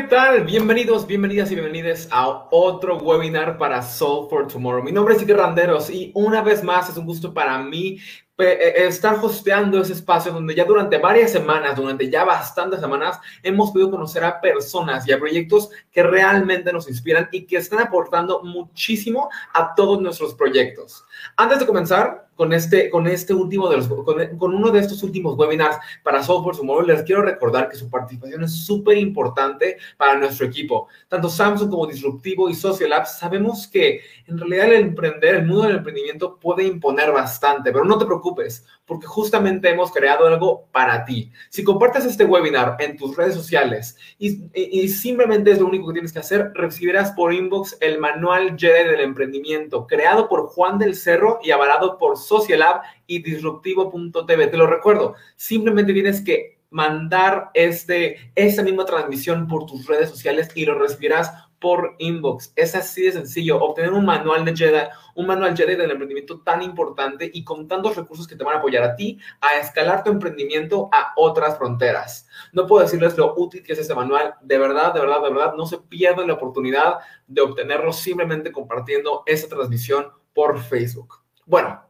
¿qué tal? Bienvenidos, bienvenidas y bienvenidas a otro webinar para Soul for Tomorrow. Mi nombre es Iker Randeros y una vez más es un gusto para mí estar hosteando ese espacio donde ya durante varias semanas, durante ya bastantes semanas, hemos podido conocer a personas y a proyectos que realmente nos inspiran y que están aportando muchísimo a todos nuestros proyectos. Antes de comenzar, con este, con este último de los, con, uno de estos últimos webinars para Software Tomorrow, les quiero recordar que su participación es súper importante para nuestro equipo. Tanto Samsung como Disruptivo y Social Labs sabemos que en realidad el emprender, el mundo del emprendimiento puede imponer bastante, pero no te preocupes, porque justamente hemos creado algo para ti. Si compartes este webinar en tus redes sociales y, simplemente es lo único que tienes que hacer, recibirás por inbox el manual Jedi del emprendimiento, creado por Juan del Cerro y avalado por Social Lab y disruptivo.tv. Te lo recuerdo, simplemente tienes que mandar este, esta misma transmisión por tus redes sociales y lo recibirás por inbox. Es así de sencillo. Obtener un manual de Jedi, un manual Jedi del emprendimiento tan importante y con tantos recursos que te van a apoyar a ti a escalar tu emprendimiento a otras fronteras. No puedo decirles lo útil que es este manual. De verdad, de verdad, de verdad, no se pierdan la oportunidad de obtenerlo simplemente compartiendo esta transmisión por Facebook. Bueno,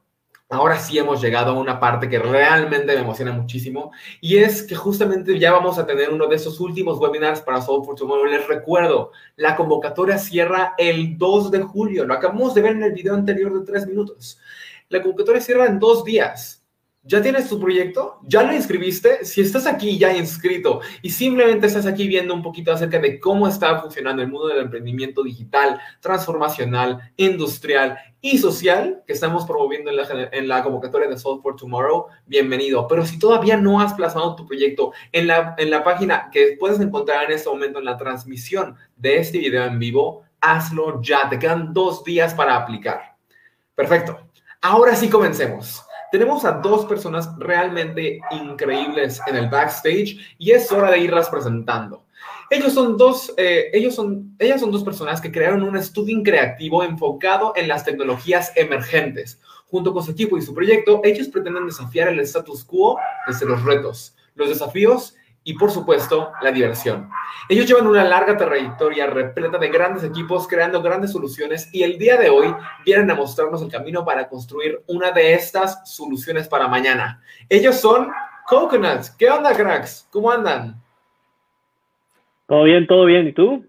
Ahora sí hemos llegado a una parte que realmente me emociona muchísimo y es que justamente ya vamos a tener uno de esos últimos webinars para Soul for Tomorrow. Les recuerdo, la convocatoria cierra el 2 de julio. Lo acabamos de ver en el video anterior de tres minutos. La convocatoria cierra en dos días. ¿Ya tienes tu proyecto? ¿Ya lo inscribiste? Si estás aquí ya inscrito y simplemente estás aquí viendo un poquito acerca de cómo está funcionando el mundo del emprendimiento digital, transformacional, industrial y social que estamos promoviendo en la, convocatoria de Software Tomorrow, bienvenido. Pero si todavía no has plasmado tu proyecto en la, en la página que puedes encontrar en este momento en la transmisión de este video en vivo, hazlo ya. Te quedan dos días para aplicar. Perfecto. Ahora sí comencemos. Tenemos a dos personas realmente increíbles en el backstage y es hora de irlas presentando. Ellos son dos, eh, ellos son, ellas son dos personas que crearon un estudio creativo enfocado en las tecnologías emergentes. Junto con su equipo y su proyecto, ellos pretenden desafiar el status quo desde los retos, los desafíos y, por supuesto, la diversión. Ellos llevan una larga trayectoria repleta de grandes equipos creando grandes soluciones y el día de hoy vienen a mostrarnos el camino para construir una de estas soluciones para mañana. Ellos son Coconuts. ¿Qué onda, cracks? ¿Cómo andan? Todo bien, todo bien. ¿Y tú?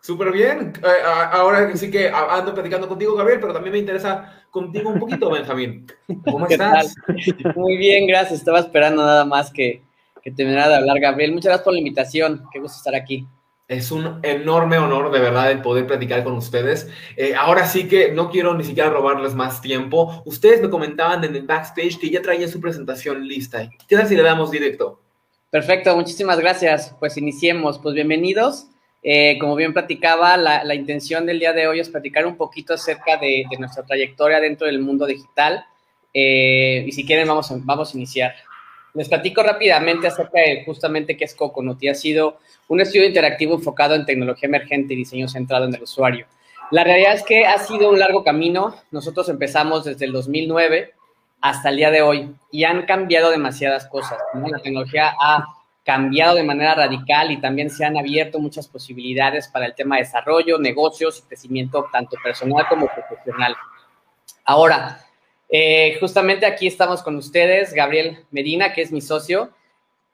Súper bien. Eh, ahora sí que ando platicando contigo, Gabriel, pero también me interesa contigo un poquito, Benjamín. ¿Cómo estás? Muy bien, gracias. Estaba esperando nada más que, que terminara de hablar, Gabriel. Muchas gracias por la invitación. Qué gusto estar aquí. Es un enorme honor, de verdad, el poder platicar con ustedes. Eh, ahora sí que no quiero ni siquiera robarles más tiempo. Ustedes me comentaban en el backstage que ya traían su presentación lista. ¿Qué tal si le damos directo? Perfecto, muchísimas gracias. Pues iniciemos. Pues bienvenidos. Eh, como bien platicaba, la, intención del día de hoy es platicar un poquito acerca de, nuestra trayectoria dentro del mundo digital. Eh, y si quieren, vamos a, vamos a iniciar. Les platico rápidamente acerca de justamente qué es Coconut y ha sido un estudio interactivo enfocado en tecnología emergente y diseño centrado en el usuario. La realidad es que ha sido un largo camino. Nosotros empezamos desde el 2009 hasta el día de hoy y han cambiado demasiadas cosas. La tecnología ha cambiado de manera radical y también se han abierto muchas posibilidades para el tema de desarrollo, negocios y crecimiento tanto personal como profesional. Ahora, eh, justamente aquí estamos con ustedes, Gabriel Medina, que es mi socio,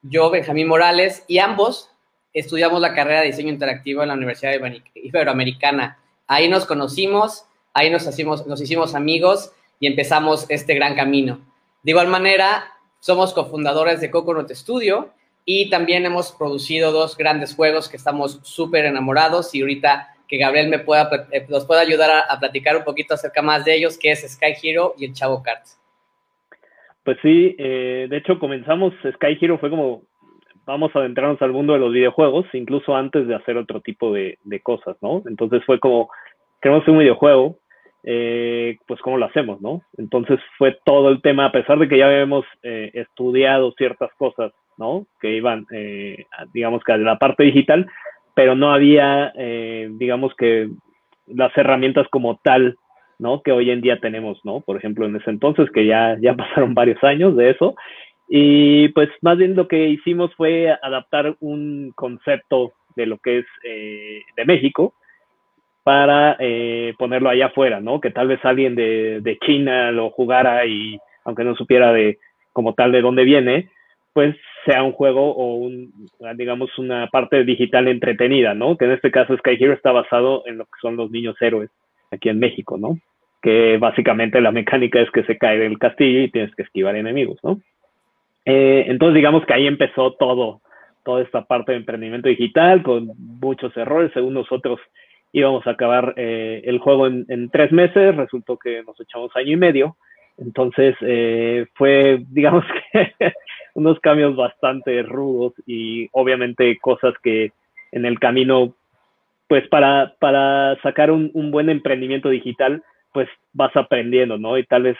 yo, Benjamín Morales, y ambos estudiamos la carrera de diseño interactivo en la Universidad Iberoamericana. Ahí nos conocimos, ahí nos, hicimos, nos hicimos amigos y empezamos este gran camino. De igual manera, somos cofundadores de Coconut Studio y también hemos producido dos grandes juegos que estamos súper enamorados y ahorita que Gabriel me pueda, eh, nos pueda ayudar a, platicar un poquito acerca más de ellos, que es Sky Hero y el Chavo Cards. Pues sí, eh, de hecho comenzamos, Sky Hero fue como, vamos a adentrarnos al mundo de los videojuegos, incluso antes de hacer otro tipo de, cosas, ¿no? Entonces fue como, queremos un videojuego, eh, pues cómo lo hacemos, ¿no? Entonces fue todo el tema, a pesar de que ya habíamos eh, estudiado ciertas cosas, ¿no? Que iban, digamos que a la parte digital, pero no había, digamos que las herramientas como tal, ¿no? Que hoy en día tenemos, ¿no? Por ejemplo, en ese entonces, que ya, ya pasaron varios años de eso, y pues más bien lo que hicimos fue adaptar un concepto de lo que es de México, para eh, ponerlo allá afuera, ¿no? Que tal vez alguien de, de, China lo jugara y aunque no supiera de como tal de dónde viene, pues sea un juego o un, digamos, una parte digital entretenida, ¿no? Que en este caso Sky Hero está basado en lo que son los niños héroes aquí en México, ¿no? Que básicamente la mecánica es que se cae del castillo y tienes que esquivar enemigos, ¿no? Eh, entonces digamos que ahí empezó todo, toda esta parte de emprendimiento digital con muchos errores, según nosotros íbamos a acabar eh, el juego en, tres meses, resultó que nos echamos año y medio, entonces eh, fue, digamos que, unos cambios bastante rudos y obviamente cosas que en el camino, pues para, para sacar un, buen emprendimiento digital, pues vas aprendiendo, ¿no? Y tal vez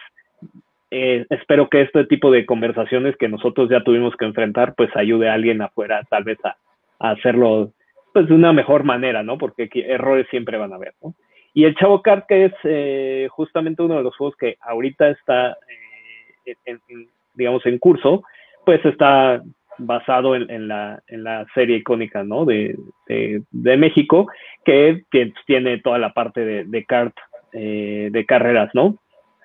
eh, espero que este tipo de conversaciones que nosotros ya tuvimos que enfrentar, pues ayude a alguien afuera tal vez a, a hacerlo pues de una mejor manera, ¿no? Porque errores siempre van a haber, ¿no? Y el Chavo Kart, que es eh, justamente uno de los juegos que ahorita está, eh, digamos, en curso, pues está basado en, la, en la, serie icónica, ¿no? De, México, que, tiene toda la parte de, de kart, eh, de carreras, ¿no?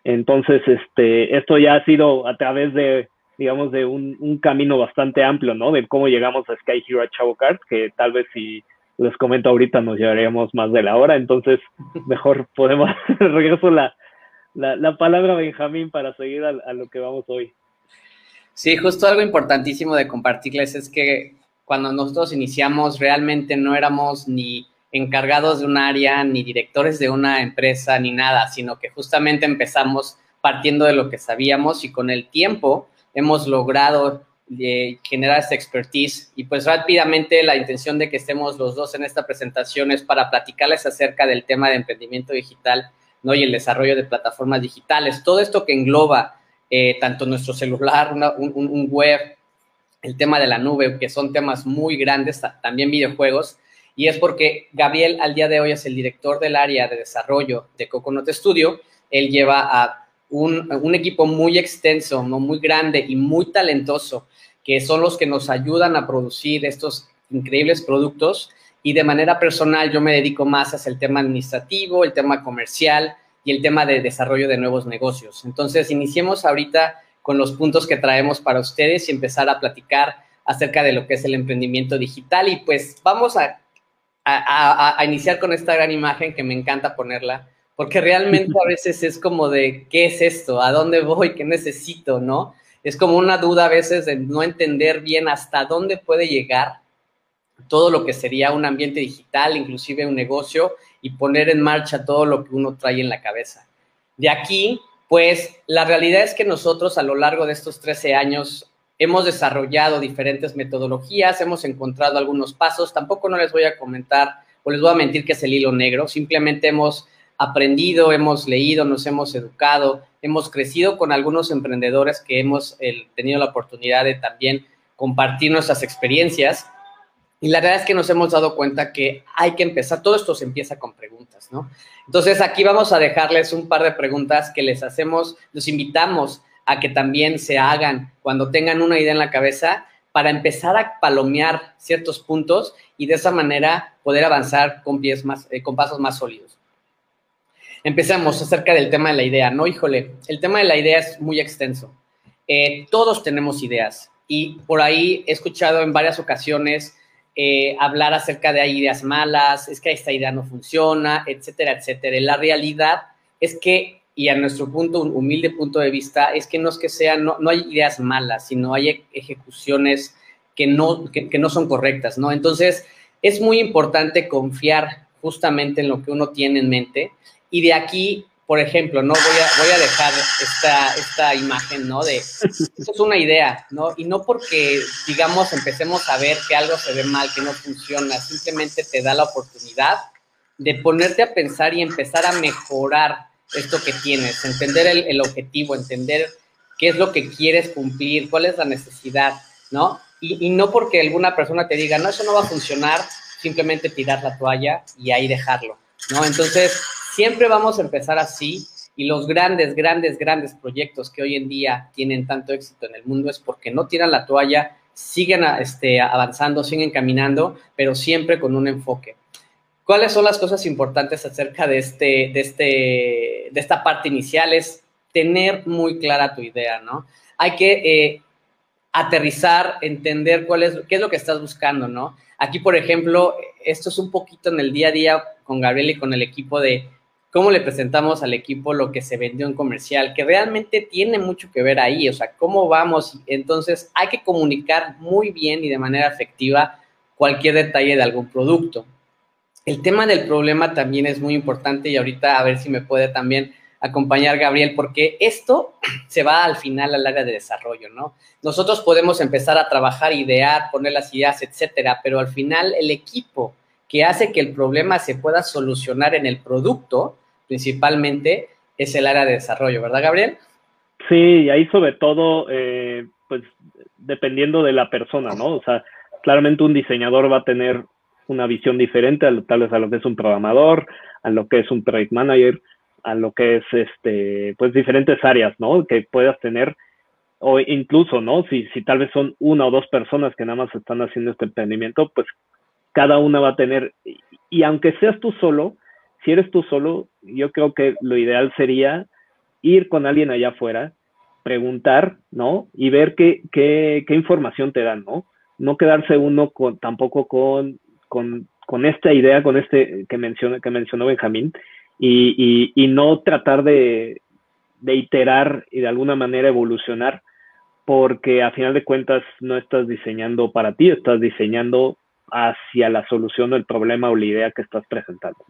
Entonces, este, esto ya ha sido a través de digamos, de un, camino bastante amplio, ¿no? De cómo llegamos a Sky Hero a Chavo Kart, que tal vez si les comento ahorita nos llevaríamos más de la hora, entonces mejor podemos, regreso la, la, palabra a Benjamín para seguir a, lo que vamos hoy. Sí, justo algo importantísimo de compartirles es que cuando nosotros iniciamos realmente no éramos ni encargados de un área, ni directores de una empresa, ni nada, sino que justamente empezamos partiendo de lo que sabíamos y con el tiempo hemos logrado eh, generar esta expertise. Y pues rápidamente la intención de que estemos los dos en esta presentación es para platicarles acerca del tema de emprendimiento digital ¿no? Y el desarrollo de plataformas digitales. Todo esto que engloba eh, tanto nuestro celular, un, web, el tema de la nube, que son temas muy grandes, también videojuegos, y es porque Gabriel al día de hoy es el director del área de desarrollo de Coconut Studio. Él lleva a un, equipo muy extenso, muy grande y muy talentoso, que son los que nos ayudan a producir estos increíbles productos. Y de manera personal yo me dedico más hacia el tema administrativo, el tema comercial y el tema de desarrollo de nuevos negocios. Entonces, iniciemos ahorita con los puntos que traemos para ustedes y empezar a platicar acerca de lo que es el emprendimiento digital. Y pues vamos a a, iniciar con esta gran imagen que me encanta ponerla, porque realmente a veces es como de, ¿qué es esto? ¿A dónde voy? ¿Qué necesito? ¿No? Es como una duda a veces de no entender bien hasta dónde puede llegar todo lo que sería un ambiente digital, inclusive un negocio, y poner en marcha todo lo que uno trae en la cabeza. De aquí, pues la realidad es que nosotros a lo largo de estos 13 años Hemos desarrollado diferentes metodologías, hemos encontrado algunos pasos. Tampoco no les voy a comentar o les voy a mentir que es el hilo negro. Simplemente hemos aprendido, hemos leído, nos hemos educado, hemos crecido con algunos emprendedores que hemos tenido la oportunidad de también compartir nuestras experiencias. Y la verdad es que nos hemos dado cuenta que hay que empezar, todo esto se empieza con preguntas, ¿no? Entonces aquí vamos a dejarles un par de preguntas que les hacemos, los invitamos a que también se hagan cuando tengan una idea en la cabeza para empezar a palomear ciertos puntos y de esa manera poder avanzar con, pies más, eh, con pasos más sólidos. Empecemos acerca del tema de la idea, ¿no? Híjole, el tema de la idea es muy extenso. Eh, todos tenemos ideas y por ahí he escuchado en varias ocasiones eh, hablar acerca de hay ideas malas, es que esta idea no funciona, etcétera, etcétera. La realidad es que y a nuestro punto, un humilde punto de vista, es que no es que sean, no, no hay ideas malas, sino hay ejecuciones que no, que, no son correctas, ¿no? Entonces, es muy importante confiar justamente en lo que uno tiene en mente y de aquí, por ejemplo, ¿no? Voy a, voy a dejar esta, esta imagen, ¿no? De, esto es una idea, ¿no? Y no porque, digamos, empecemos a ver que algo se ve mal, que no funciona, simplemente te da la oportunidad de ponerte a pensar y empezar a mejorar esto que tienes, entender el, objetivo, entender qué es lo que quieres cumplir, cuál es la necesidad, ¿no? Y, no porque alguna persona te diga, no, eso no va a funcionar, simplemente tirar la toalla y ahí dejarlo, ¿no? Entonces, siempre vamos a empezar así y los grandes, grandes, grandes proyectos que hoy en día tienen tanto éxito en el mundo es porque no tiran la toalla, siguen este, avanzando, siguen caminando, pero siempre con un enfoque. ¿Cuáles son las cosas importantes acerca de, este, de, este, de esta parte inicial? Es tener muy clara tu idea, ¿no? Hay que eh, aterrizar, entender cuál es, qué es lo que estás buscando, ¿no? Aquí, por ejemplo, esto es un poquito en el día a día con Gabriel y con el equipo de cómo le presentamos al equipo lo que se vendió en comercial, que realmente tiene mucho que ver ahí, o sea, cómo vamos. Entonces, hay que comunicar muy bien y de manera efectiva cualquier detalle de algún producto. El tema del problema también es muy importante y ahorita a ver si me puede también acompañar Gabriel, porque esto se va al final al área de desarrollo, ¿no? Nosotros podemos empezar a trabajar, idear, poner las ideas, etcétera, pero al final el equipo que hace que el problema se pueda solucionar en el producto, principalmente, es el área de desarrollo, ¿verdad, Gabriel? Sí, y ahí sobre todo, eh, pues dependiendo de la persona, ¿no? O sea, claramente un diseñador va a tener una visión diferente a, tal vez a lo que es un programador, a lo que es un project manager, a lo que es este, pues diferentes áreas, ¿no? Que puedas tener, o incluso, ¿no? Si, si tal vez son una o dos personas que nada más están haciendo este emprendimiento, pues cada una va a tener, y aunque seas tú solo, si eres tú solo, yo creo que lo ideal sería ir con alguien allá afuera, preguntar, ¿no? Y ver qué, información te dan, ¿no? No quedarse uno con, tampoco con esta idea, con este que, mencionó, que mencionó Benjamín, y, no tratar de, iterar y de alguna manera evolucionar, porque a final de cuentas no estás diseñando para ti, estás diseñando hacia la solución del problema o la idea que estás presentando,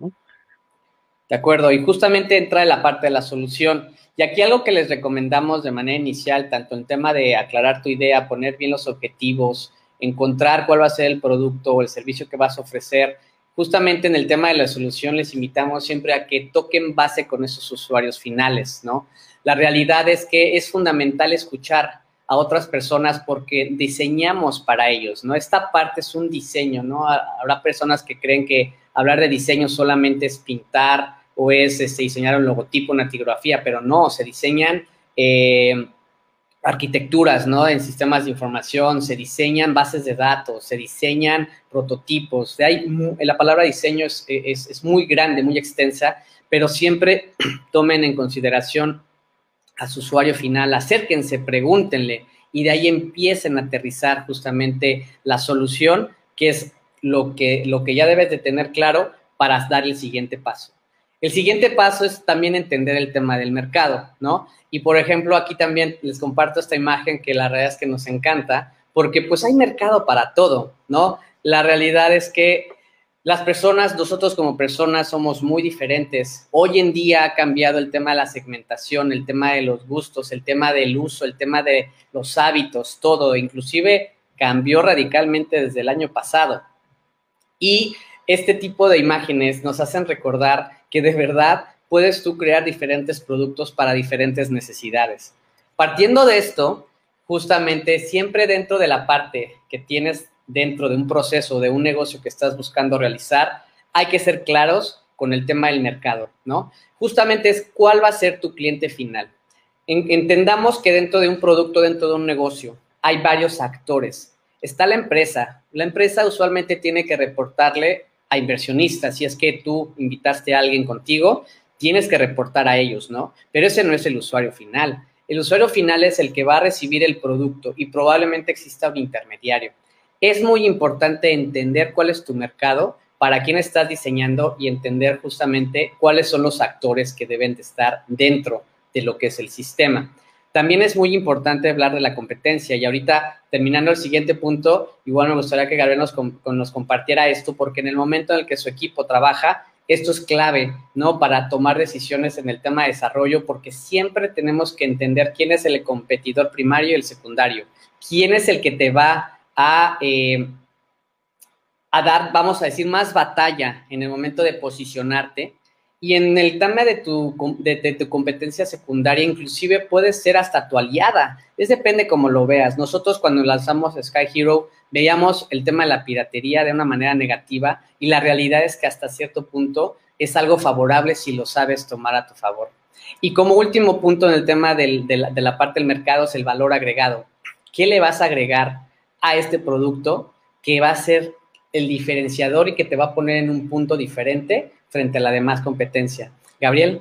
De acuerdo, y justamente entra en la parte de la solución. Y aquí algo que les recomendamos de manera inicial, tanto en tema de aclarar tu idea, poner bien los objetivos, encontrar cuál va a ser el producto o el servicio que vas a ofrecer, justamente en el tema de la solución les invitamos siempre a que toquen base con esos usuarios finales, ¿no? La realidad es que es fundamental escuchar a otras personas porque diseñamos para ellos, ¿no? Esta parte es un diseño, ¿no? Habrá personas que creen que hablar de diseño solamente es pintar o es este, diseñar un logotipo, una tipografía, pero no, se diseñan eh, arquitecturas, ¿no? En sistemas de información, se diseñan bases de datos, se diseñan prototipos. De ahí, la palabra diseño es, es muy grande, muy extensa, pero siempre tomen en consideración a su usuario final, acérquense, pregúntenle y de ahí empiecen a aterrizar justamente la solución, que es lo que, lo que ya debes de tener claro para dar el siguiente paso. El siguiente paso es también entender el tema del mercado, ¿no? Y por ejemplo, aquí también les comparto esta imagen que la realidad es que nos encanta, porque pues hay mercado para todo, ¿no? La realidad es que las personas, nosotros como personas somos muy diferentes. Hoy en día ha cambiado el tema de la segmentación, el tema de los gustos, el tema del uso, el tema de los hábitos, todo. Inclusive cambió radicalmente desde el año pasado. Y este tipo de imágenes nos hacen recordar que de verdad puedes tú crear diferentes productos para diferentes necesidades. Partiendo de esto, justamente siempre dentro de la parte que tienes dentro de un proceso, de un negocio que estás buscando realizar, hay que ser claros con el tema del mercado, ¿no? Justamente es cuál va a ser tu cliente final. entendamos que dentro de un producto, dentro de un negocio, hay varios actores. Está la empresa. La empresa usualmente tiene que reportarle a inversionistas. Si es que tú invitaste a alguien contigo, tienes que reportar a ellos, ¿no? Pero ese no es el usuario final. El usuario final es el que va a recibir el producto y probablemente exista un intermediario es muy importante entender cuál es tu mercado, para quién estás diseñando y entender justamente cuáles son los actores que deben de estar dentro de lo que es el sistema. También es muy importante hablar de la competencia y ahorita terminando el siguiente punto, igual me gustaría que Gabriel nos, compartiera esto porque en el momento en el que su equipo trabaja, esto es clave, ¿no? Para tomar decisiones en el tema de desarrollo, porque siempre tenemos que entender quién es el competidor primario y el secundario, quién es el que te va a, eh, a dar, vamos a decir, más batalla en el momento de posicionarte. Y en el tema de tu, de, tu competencia secundaria, inclusive puede ser hasta tu aliada. Es depende cómo lo veas. Nosotros cuando lanzamos Sky Hero veíamos el tema de la piratería de una manera negativa y la realidad es que hasta cierto punto es algo favorable si lo sabes tomar a tu favor. Y como último punto en el tema de, la, de la parte del mercado es el valor agregado. ¿Qué le vas a agregar a este producto que va a ser el diferenciador y que te va a poner en un punto diferente frente a la demás competencia. Gabriel.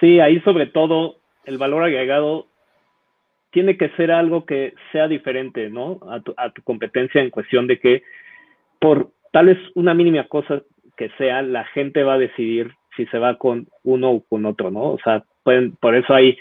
Sí, ahí sobre todo el valor agregado tiene que ser algo que sea diferente, ¿no? A tu, a tu competencia en cuestión de que por tal vez una mínima cosa que sea, la gente va a decidir si se va con uno o con otro, ¿no? O sea, pueden, por eso hay,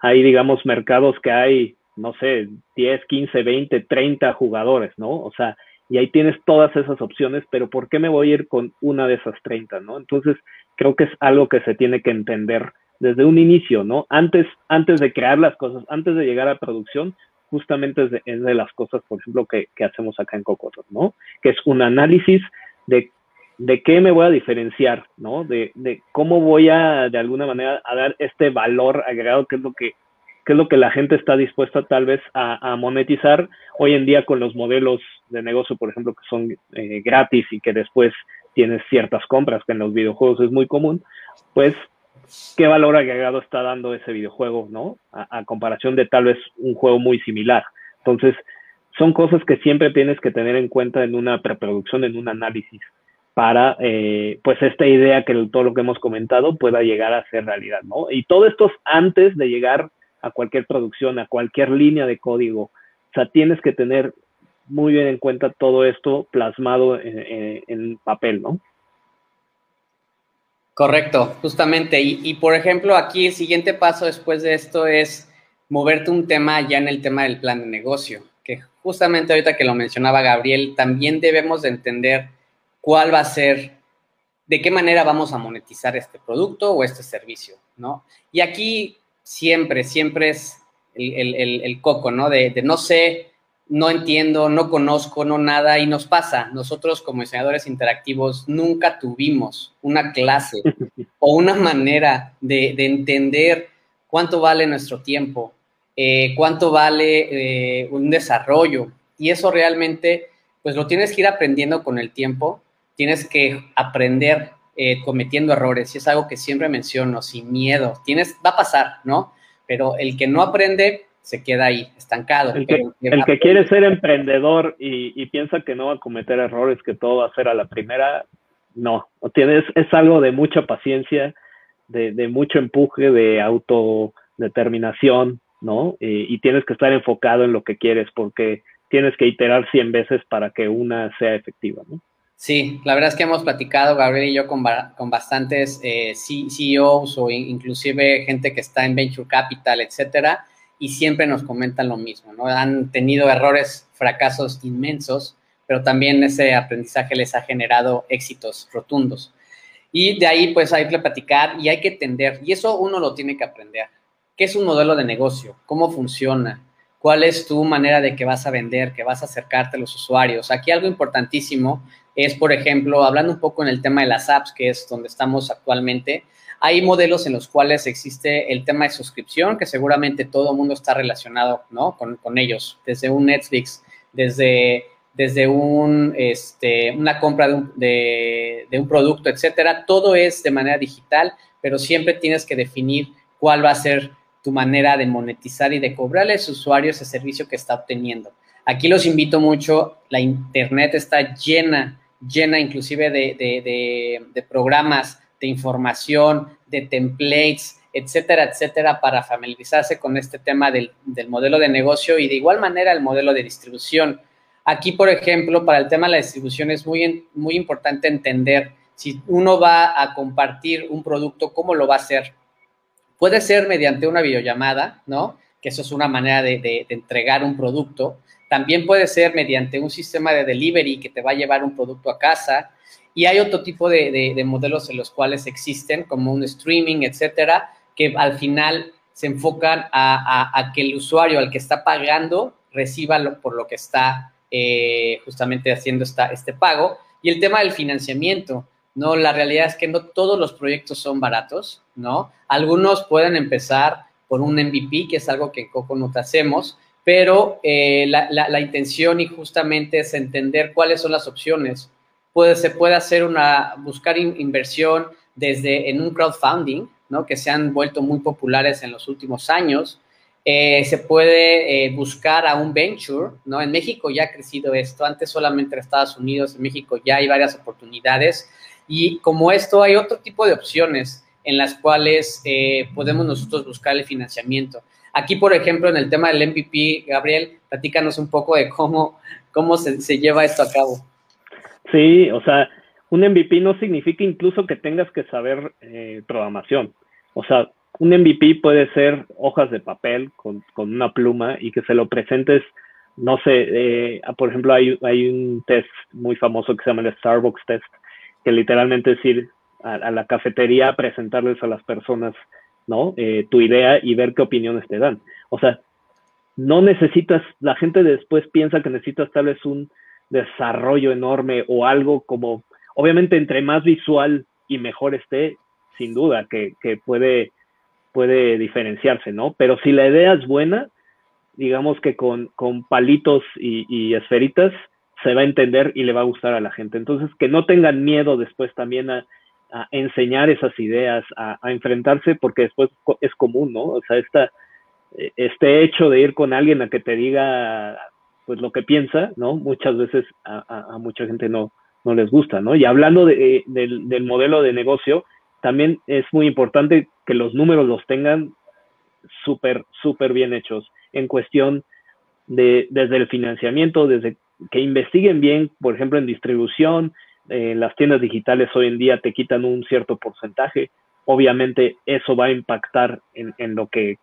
hay, digamos, mercados que hay no sé, 10, 15, 20, 30 jugadores, ¿no? O sea, y ahí tienes todas esas opciones, pero ¿por qué me voy a ir con una de esas 30, ¿no? Entonces, creo que es algo que se tiene que entender desde un inicio, ¿no? Antes, antes de crear las cosas, antes de llegar a producción, justamente es de, las cosas, por ejemplo, que, hacemos acá en Cocoto, ¿no? Que es un análisis de, de qué me voy a diferenciar, ¿no? De, de cómo voy a, de alguna manera, a dar este valor agregado, que es lo que qué es lo que la gente está dispuesta tal vez a, monetizar hoy en día con los modelos de negocio, por ejemplo, que son eh, gratis y que después tienes ciertas compras, que en los videojuegos es muy común, pues qué valor agregado está dando ese videojuego, ¿no? A, comparación de tal vez un juego muy similar. Entonces, son cosas que siempre tienes que tener en cuenta en una preproducción, en un análisis, para, eh, pues, esta idea que todo lo que hemos comentado pueda llegar a ser realidad, ¿no? Y todo esto es antes de llegar a cualquier producción, a cualquier línea de código. O sea, tienes que tener muy bien en cuenta todo esto plasmado en, papel, ¿no? Correcto, justamente. Y, por ejemplo, aquí el siguiente paso después de esto es moverte un tema ya en el tema del plan de negocio, que justamente ahorita que lo mencionaba Gabriel, también debemos de entender cuál va a ser, de qué manera vamos a monetizar este producto o este servicio, ¿no? Y aquí siempre, siempre es el, coco, ¿no? De, no sé, no entiendo, no conozco, no nada, y nos pasa. Nosotros como diseñadores interactivos nunca tuvimos una clase o una manera de, entender cuánto vale nuestro tiempo, eh, cuánto vale eh, un desarrollo. Y eso realmente, pues lo tienes que ir aprendiendo con el tiempo, tienes que aprender eh, cometiendo errores, y es algo que siempre menciono, sin miedo. Tienes, va a pasar, ¿no? Pero el que no aprende se queda ahí, estancado. El que, quiere ser emprendedor y, piensa que no va a cometer errores, que todo va a ser a la primera, no. Tienes, es algo de mucha paciencia, de, mucho empuje, de autodeterminación, ¿no? Y, tienes que estar enfocado en lo que quieres porque tienes que iterar 100 veces para que una sea efectiva, ¿no? Sí, la verdad es que hemos platicado, Gabriel y yo, con, con bastantes eh, CEOs o inclusive gente que está en Venture Capital, etcétera, y siempre nos comentan lo mismo, ¿no? Han tenido errores, fracasos inmensos, pero también ese aprendizaje les ha generado éxitos rotundos. Y de ahí, pues, hay que platicar y hay que entender, y eso uno lo tiene que aprender. ¿Qué es un modelo de negocio? ¿Cómo funciona? ¿Cuál es tu manera de que vas a vender, que vas a acercarte a los usuarios? Aquí algo importantísimo es, por ejemplo, hablando un poco en el tema de las apps, que es donde estamos actualmente, hay modelos en los cuales existe el tema de suscripción, que seguramente todo el mundo está relacionado ¿no? con, ellos, desde un Netflix, desde, desde un, este, una compra de un, de, un producto, etcétera. Todo es de manera digital, pero siempre tienes que definir cuál va a ser tu manera de monetizar y de cobrarle a ese usuario ese servicio que está obteniendo. Aquí los invito mucho, la internet está llena, llena inclusive de, de, de programas de información, de templates, etcétera, etcétera, para familiarizarse con este tema del, modelo de negocio y de igual manera el modelo de distribución. Aquí, por ejemplo, para el tema de la distribución es muy, muy importante entender si uno va a compartir un producto, cómo lo va a hacer. Puede ser mediante una videollamada, ¿no? Que eso es una manera de entregar un producto. También puede ser mediante un sistema de delivery que te va a llevar un producto a casa. Y hay otro tipo de, modelos en los cuales existen, como un streaming, etcétera, que al final se enfocan a, que el usuario al que está pagando reciba lo, por lo que está eh, justamente haciendo esta, este pago. Y el tema del financiamiento, ¿no? La realidad es que no todos los proyectos son baratos, ¿no? Algunos pueden empezar por un MVP, que es algo que en Coconut hacemos, pero eh, la, la intención y justamente es entender cuáles son las opciones puede, se puede hacer una, buscar inversión desde en un crowdfunding, ¿no? Que se han vuelto muy populares en los últimos años. Eh, se puede eh, buscar a un venture, ¿no? En México ya ha crecido esto, antes solamente en Estados Unidos, en México ya hay varias oportunidades y como esto hay otro tipo de opciones en las cuales podemos nosotros buscar el financiamiento. Aquí, por ejemplo, en el tema del MVP, Gabriel, platícanos un poco de cómo, cómo se, lleva esto a cabo. Sí, o sea, un MVP no significa incluso que tengas que saber eh, programación. O sea, un MVP puede ser hojas de papel con, una pluma y que se lo presentes, no sé, eh, por ejemplo, hay, hay un test muy famoso que se llama el Starbucks Test, que literalmente es ir a, la cafetería a presentarles a las personas, ¿no? Eh, tu idea y ver qué opiniones te dan. O sea, no necesitas, la gente después piensa que necesitas tal vez un desarrollo enorme o algo como, obviamente entre más visual y mejor esté, sin duda que, puede, puede diferenciarse, ¿no? Pero si la idea es buena, digamos que con, con palitos y, esferitas se va a entender y le va a gustar a la gente. Entonces, que no tengan miedo después también a, enseñar esas ideas, a, a, enfrentarse, porque después es común, ¿no? O sea, esta, este hecho de ir con alguien a que te diga pues lo que piensa, ¿no? Muchas veces a, mucha gente no, no les gusta, ¿no? Y hablando de, eh, del, modelo de negocio, también es muy importante que los números los tengan súper, súper bien hechos en cuestión de, desde el financiamiento, desde que investiguen bien, por ejemplo, en distribución, en las tiendas digitales hoy en día te quitan un cierto porcentaje, obviamente eso va a impactar en, en lo que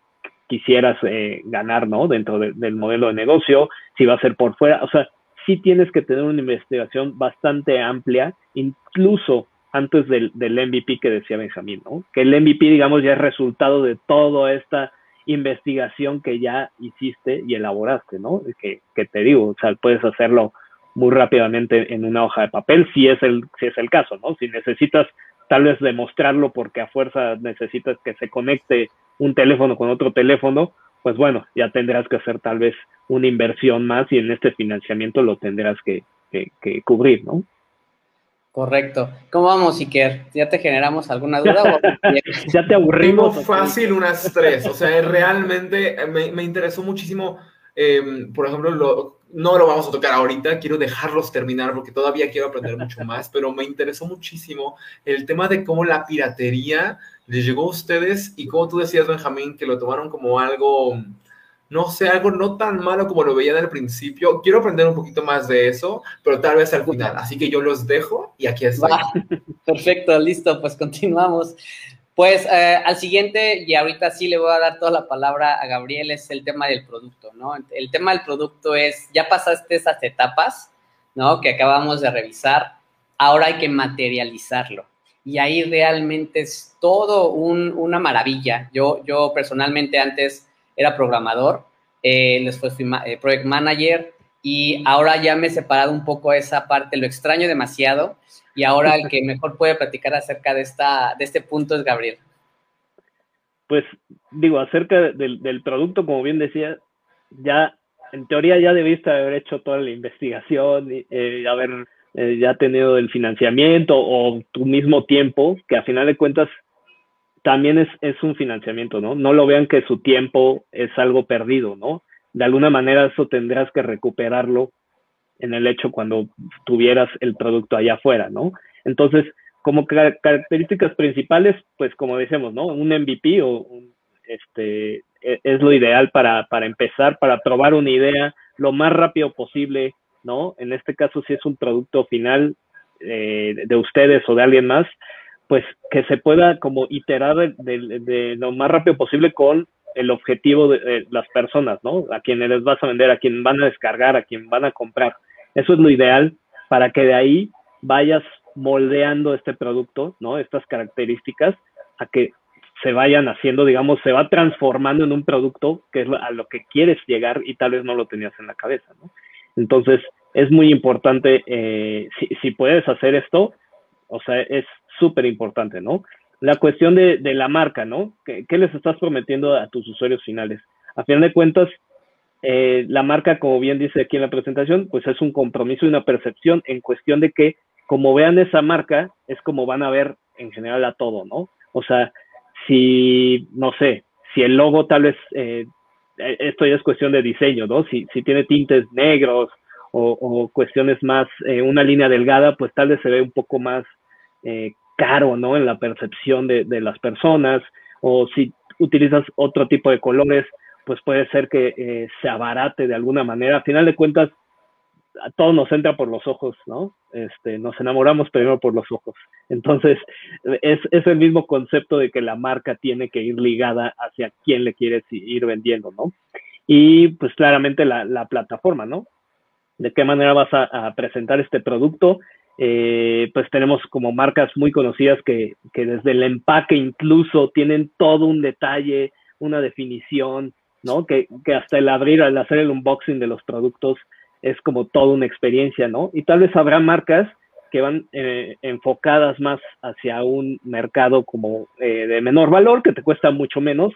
quisieras eh, ganar, ¿no? Dentro del modelo de negocio, si va a ser por fuera, o sea, sí tienes que tener una investigación bastante amplia, incluso antes del, del MVP que decía Benjamín, ¿no? Que el MVP, digamos, ya es resultado de toda esta investigación que ya hiciste y elaboraste, ¿no? Que, que te digo, o sea, puedes hacerlo muy rápidamente en una hoja de papel, si es el, si es el caso, ¿no? Si necesitas tal vez demostrarlo porque a fuerza necesitas que se conecte un teléfono con otro teléfono, pues bueno, ya tendrás que hacer tal vez una inversión más y en este financiamiento lo tendrás que, que, cubrir, ¿no? Correcto. ¿Cómo vamos, Iker? ¿Ya te generamos alguna duda? ya te aburrimos. fácil unas tres. O sea, realmente me, me interesó muchísimo, em, por ejemplo, lo, no lo vamos a tocar ahorita, quiero dejarlos terminar porque todavía quiero aprender mucho más, pero me interesó muchísimo el tema de cómo la piratería les llegó a ustedes y como tú decías, Benjamín, que lo tomaron como algo, no sé, algo no tan malo como lo veían al principio. Quiero aprender un poquito más de eso, pero tal vez al final. Así que yo los dejo y aquí estoy. Perfecto, listo, pues continuamos. Pues eh, al siguiente, y ahorita sí le voy a dar toda la palabra a Gabriel, es el tema del producto, ¿no? El tema del producto es, ya pasaste esas etapas, ¿no? Que acabamos de revisar, ahora hay que materializarlo. Y ahí realmente es todo una maravilla. Yo, yo personalmente antes era programador, eh, después fui eh, project manager y ahora ya me he separado un poco esa parte, lo extraño demasiado y ahora el que mejor puede platicar acerca de, esta, de este punto es Gabriel. Pues digo, acerca del, producto, como bien decía, ya en teoría ya debiste haber hecho toda la investigación, y eh, haber eh, ya tenido el financiamiento o tu mismo tiempo, que a final de cuentas también es, es un financiamiento, ¿no? No lo vean que su tiempo es algo perdido, ¿no? De alguna manera eso tendrás que recuperarlo en el hecho cuando tuvieras el producto allá afuera, ¿no? Entonces, como características principales, pues como decimos, ¿no? Un MVP o este, e, es lo ideal para, para empezar, para probar una idea lo más rápido posible, ¿no? En este caso, si es un producto final eh, de ustedes o de alguien más, pues que se pueda como iterar de, lo más rápido posible con el objetivo de, las personas, ¿no? A quienes les vas a vender, a quien van a descargar, a quien van a comprar. Eso es lo ideal para que de ahí vayas moldeando este producto, ¿no? Estas características a que se vayan haciendo, digamos, se va transformando en un producto que es a lo que quieres llegar y tal vez no lo tenías en la cabeza, ¿no? Entonces, es muy importante, eh, si, puedes hacer esto, o sea, es súper importante, ¿no? La cuestión de, la marca, ¿no? ¿Qué, ¿Qué, les estás prometiendo a tus usuarios finales? A fin de cuentas, eh, la marca, como bien dice aquí en la presentación, pues es un compromiso y una percepción en cuestión de que como vean esa marca, es como van a ver en general a todo, ¿no? O sea, si, no sé, si el logo tal vez, eh, esto ya es cuestión de diseño, ¿no? Si, si tiene tintes negros o, cuestiones más, eh, una línea delgada, pues tal vez se ve un poco más caro, ¿no? En la percepción de, de las personas, o si utilizas otro tipo de colores, pues puede ser que eh, se abarate de alguna manera. A final de cuentas, a todos nos entra por los ojos, ¿no? Este, nos enamoramos primero por los ojos. Entonces, es, es, el mismo concepto de que la marca tiene que ir ligada hacia quién le quieres ir vendiendo, ¿no? Y pues claramente la, la plataforma, ¿no? De qué manera vas a, presentar este producto. Eh, pues tenemos como marcas muy conocidas que, que desde el empaque incluso tienen todo un detalle, una definición, ¿no? Que, que hasta el abrir, al hacer el unboxing de los productos es como toda una experiencia, ¿no? Y tal vez habrá marcas que van eh, enfocadas más hacia un mercado como eh, de menor valor, que te cuesta mucho menos,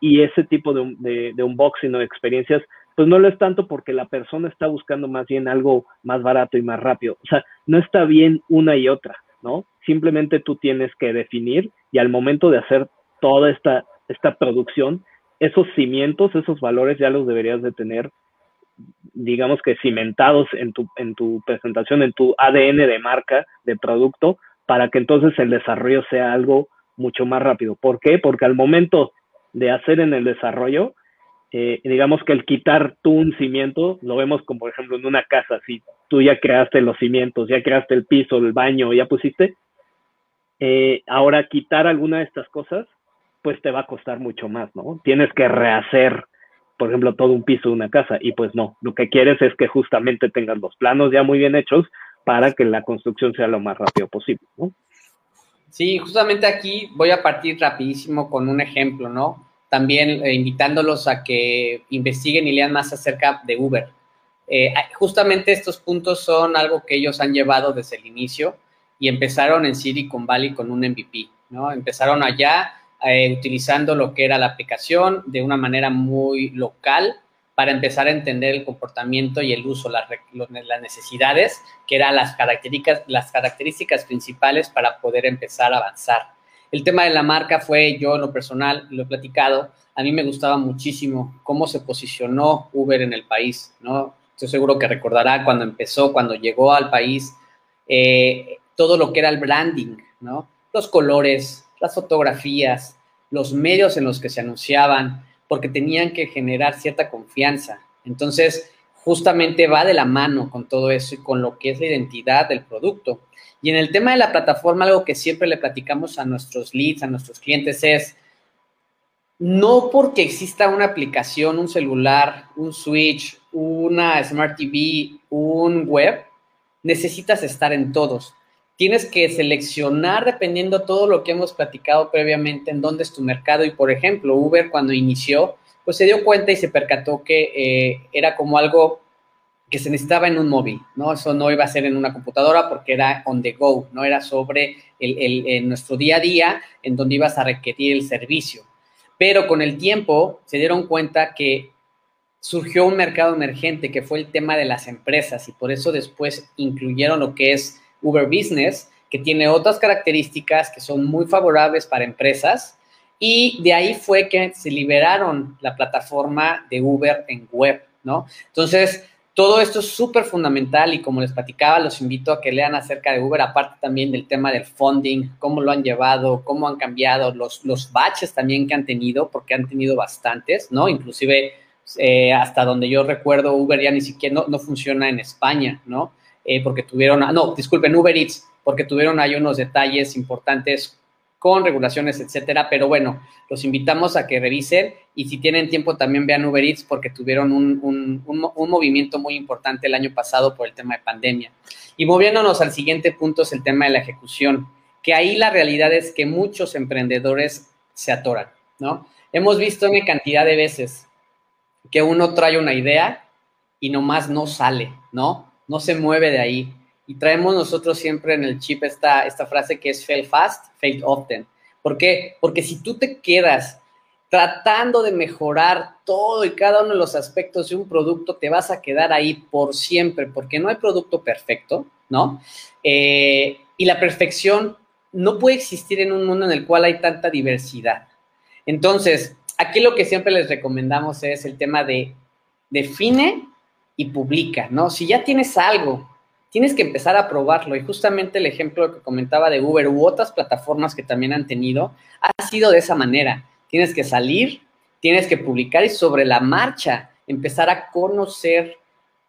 y ese tipo de, de, unboxing o experiencias, pues no lo es tanto porque la persona está buscando más bien algo más barato y más rápido. O sea, no está bien una y otra, ¿no? Simplemente tú tienes que definir y al momento de hacer toda esta, esta producción, esos cimientos, esos valores ya los deberías de tener, digamos que cimentados en tu, en tu presentación, en tu ADN de marca, de producto, para que entonces el desarrollo sea algo mucho más rápido. ¿Por qué? Porque al momento de hacer en el desarrollo, eh, digamos que el quitar tú un cimiento, lo vemos como por ejemplo en una casa, si tú ya creaste los cimientos, ya creaste el piso, el baño, ya pusiste, eh, ahora quitar alguna de estas cosas pues te va a costar mucho más, ¿no? Tienes que rehacer, por ejemplo, todo un piso de una casa y pues no, lo que quieres es que justamente tengas los planos ya muy bien hechos para que la construcción sea lo más rápido posible, ¿no? Sí, justamente aquí voy a partir rapidísimo con un ejemplo, ¿no? también eh, invitándolos a que investiguen y lean más acerca de Uber. Eh, justamente estos puntos son algo que ellos han llevado desde el inicio y empezaron en Silicon Valley con un MVP, ¿no? Empezaron allá eh, utilizando lo que era la aplicación de una manera muy local para empezar a entender el comportamiento y el uso, las, las necesidades, que eran las características, las características principales para poder empezar a avanzar. El tema de la marca fue, yo en lo personal, lo he platicado, a mí me gustaba muchísimo cómo se posicionó Uber en el país, ¿no? Estoy seguro que recordará cuando empezó, cuando llegó al país, eh, todo lo que era el branding, ¿no? Los colores, las fotografías, los medios en los que se anunciaban, porque tenían que generar cierta confianza. Entonces, justamente va de la mano con todo eso y con lo que es la identidad del producto. Y en el tema de la plataforma, algo que siempre le platicamos a nuestros leads, a nuestros clientes es, no porque exista una aplicación, un celular, un switch, una smart TV, un web, necesitas estar en todos. Tienes que seleccionar dependiendo todo lo que hemos platicado previamente en dónde es tu mercado. Y por ejemplo, Uber cuando inició, pues se dio cuenta y se percató que eh, era como algo que se necesitaba en un móvil, ¿no? Eso no iba a ser en una computadora porque era on the go, no era sobre el, nuestro día a día en donde ibas a requerir el servicio. Pero con el tiempo se dieron cuenta que surgió un mercado emergente que fue el tema de las empresas y por eso después incluyeron lo que es Uber Business, que tiene otras características que son muy favorables para empresas y de ahí fue que se liberaron la plataforma de Uber en web, ¿no? Entonces, todo esto es súper fundamental y como les platicaba, los invito a que lean acerca de Uber, aparte también del tema del funding, cómo lo han llevado, cómo han cambiado, los, los baches también que han tenido, porque han tenido bastantes, ¿no? Inclusive eh, hasta donde yo recuerdo, Uber ya ni siquiera no, funciona en España, ¿no? Eh, porque tuvieron, no, disculpen, Uber Eats, porque tuvieron ahí unos detalles importantes con regulaciones, etcétera. Pero bueno, los invitamos a que revisen y si tienen tiempo también vean Uber Eats porque tuvieron un, un, movimiento muy importante el año pasado por el tema de pandemia. Y moviéndonos al siguiente punto es el tema de la ejecución, que ahí la realidad es que muchos emprendedores se atoran, ¿no? Hemos visto una cantidad de veces que uno trae una idea y nomás no sale, ¿no? No se mueve de ahí. Y traemos nosotros siempre en el chip esta, esta frase que es fail fast, fail often. ¿Por qué? Porque si tú te quedas tratando de mejorar todo y cada uno de los aspectos de un producto, te vas a quedar ahí por siempre, porque no hay producto perfecto, ¿no? Eh, y la perfección no puede existir en un mundo en el cual hay tanta diversidad. Entonces, aquí lo que siempre les recomendamos es el tema de define y publica, ¿no? Si ya tienes algo tienes que empezar a probarlo. Y justamente el ejemplo que comentaba de Uber u otras plataformas que también han tenido, ha sido de esa manera. Tienes que salir, tienes que publicar y sobre la marcha empezar a conocer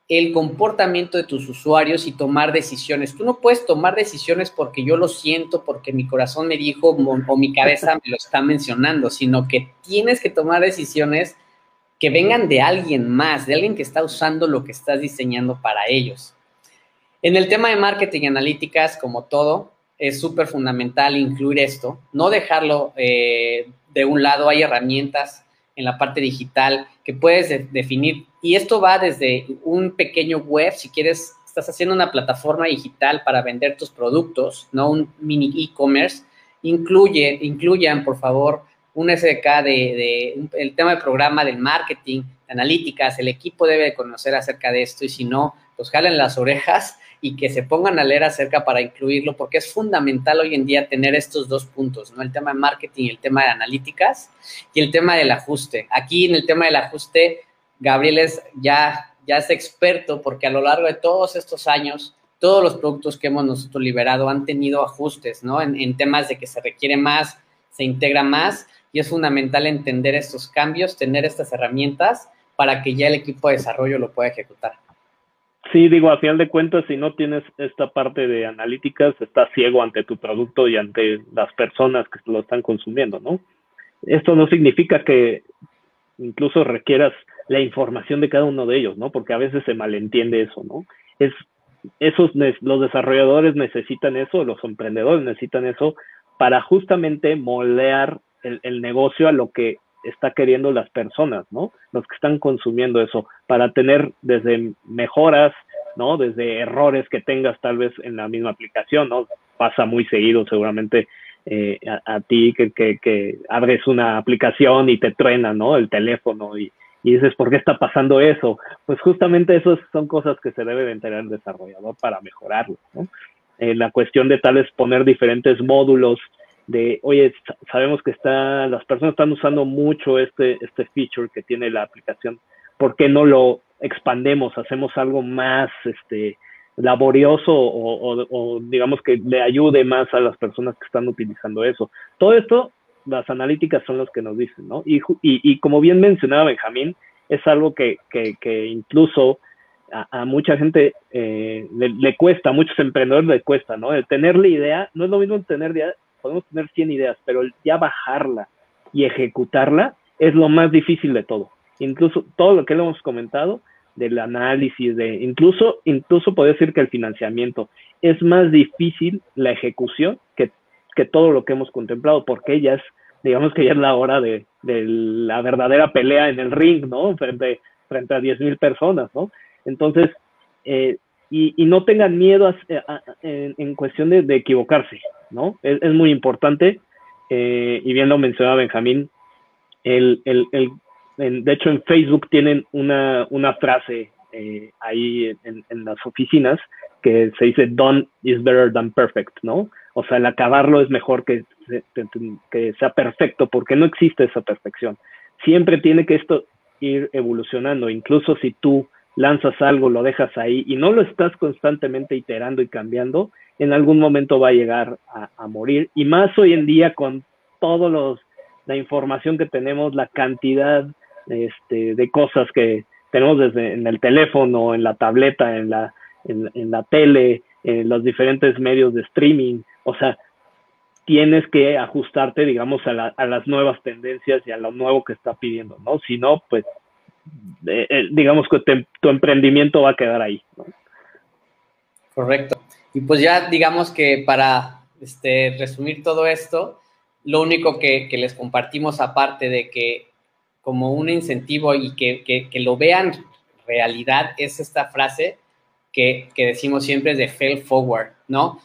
el comportamiento de tus usuarios y tomar decisiones. Tú no puedes tomar decisiones porque yo lo siento, porque mi corazón me dijo o mi cabeza me lo está mencionando, sino que tienes que tomar decisiones que vengan de alguien más, de alguien que está usando lo que estás diseñando para ellos. En el tema de marketing y analíticas, como todo, es súper fundamental incluir esto, no dejarlo eh, de un lado, hay herramientas en la parte digital que puedes definir y esto va desde un pequeño web, si quieres, estás haciendo una plataforma digital para vender tus productos, no un mini e-commerce, incluye, incluyan, por favor, un SDK de, el tema del programa del marketing, analíticas, el equipo debe conocer acerca de esto y si no, pues jalen las orejas y que se pongan a leer acerca para incluirlo, porque es fundamental hoy en día tener estos dos puntos, ¿no? El tema de marketing, el tema de analíticas y el tema del ajuste. Aquí en el tema del ajuste, Gabriel es ya, ya es experto porque a lo largo de todos estos años, todos los productos que hemos nosotros liberado han tenido ajustes, ¿no? En, en temas de que se requiere más, se integra más y es fundamental entender estos cambios, tener estas herramientas para que ya el equipo de desarrollo lo pueda ejecutar. Sí, digo, a final de cuentas, si no tienes esta parte de analíticas, estás ciego ante tu producto y ante las personas que lo están consumiendo, ¿no? Esto no significa que incluso requieras la información de cada uno de ellos, ¿no? Porque a veces se malentiende eso, ¿no? Es esos los desarrolladores necesitan eso, los emprendedores necesitan eso para justamente moldear el, negocio a lo que está queriendo las personas, ¿no? Los que están consumiendo eso, para tener desde mejoras, ¿no? Desde errores que tengas tal vez en la misma aplicación, ¿no? Pasa muy seguido seguramente eh, a, ti que, abres una aplicación y te truena, ¿no? El teléfono y, dices, ¿por qué está pasando eso? Pues justamente eso son cosas que se debe de enterar el desarrollador para mejorarlo, ¿no? Eh, la cuestión de tal vez poner diferentes módulos de, oye, sabemos que está, las personas están usando mucho este, este feature que tiene la aplicación, ¿por qué no lo expandemos, hacemos algo más este, laborioso o, digamos que le ayude más a las personas que están utilizando eso? Todo esto, las analíticas son los que nos dicen, ¿no? Y, y, como bien mencionaba Benjamín, es algo que, que, que incluso a, mucha gente eh, le, cuesta, a muchos emprendedores le cuesta, ¿no? El tener la idea, no es lo mismo tener idea, podemos tener 100 ideas, pero ya bajarla y ejecutarla es lo más difícil de todo. Incluso todo lo que le hemos comentado del análisis, de incluso, incluso puedo decir que el financiamiento es más difícil la ejecución que, que todo lo que hemos contemplado, porque ya es, digamos que ya es la hora de, de la verdadera pelea en el ring, ¿no? Frente, frente a 10.000 personas, ¿no? Entonces, eh, y, no tengan miedo en, cuestión de, equivocarse, ¿no? Es, muy importante, eh, y bien lo mencionaba Benjamín, el, de hecho en Facebook tienen una, frase eh, ahí en, las oficinas que se dice done is better than perfect, ¿no? O sea, el acabarlo es mejor que, que sea perfecto porque no existe esa perfección. Siempre tiene que esto ir evolucionando, incluso si tú lanzas algo, lo dejas ahí y no lo estás constantemente iterando y cambiando, en algún momento va a llegar a, morir. Y más hoy en día con todos los la información que tenemos, la cantidad este, de cosas que tenemos desde en el teléfono, en la tableta, en la, en, la tele, en los diferentes medios de streaming. O sea, tienes que ajustarte, digamos, a, a las nuevas tendencias y a lo nuevo que está pidiendo, ¿no? Si no, pues eh, eh, digamos que tu emprendimiento va a quedar ahí. Correcto. Y pues ya digamos que para este, resumir todo esto, lo único que, les compartimos aparte de que como un incentivo y que, lo vean realidad es esta frase que, que, decimos siempre es de fail forward, ¿no?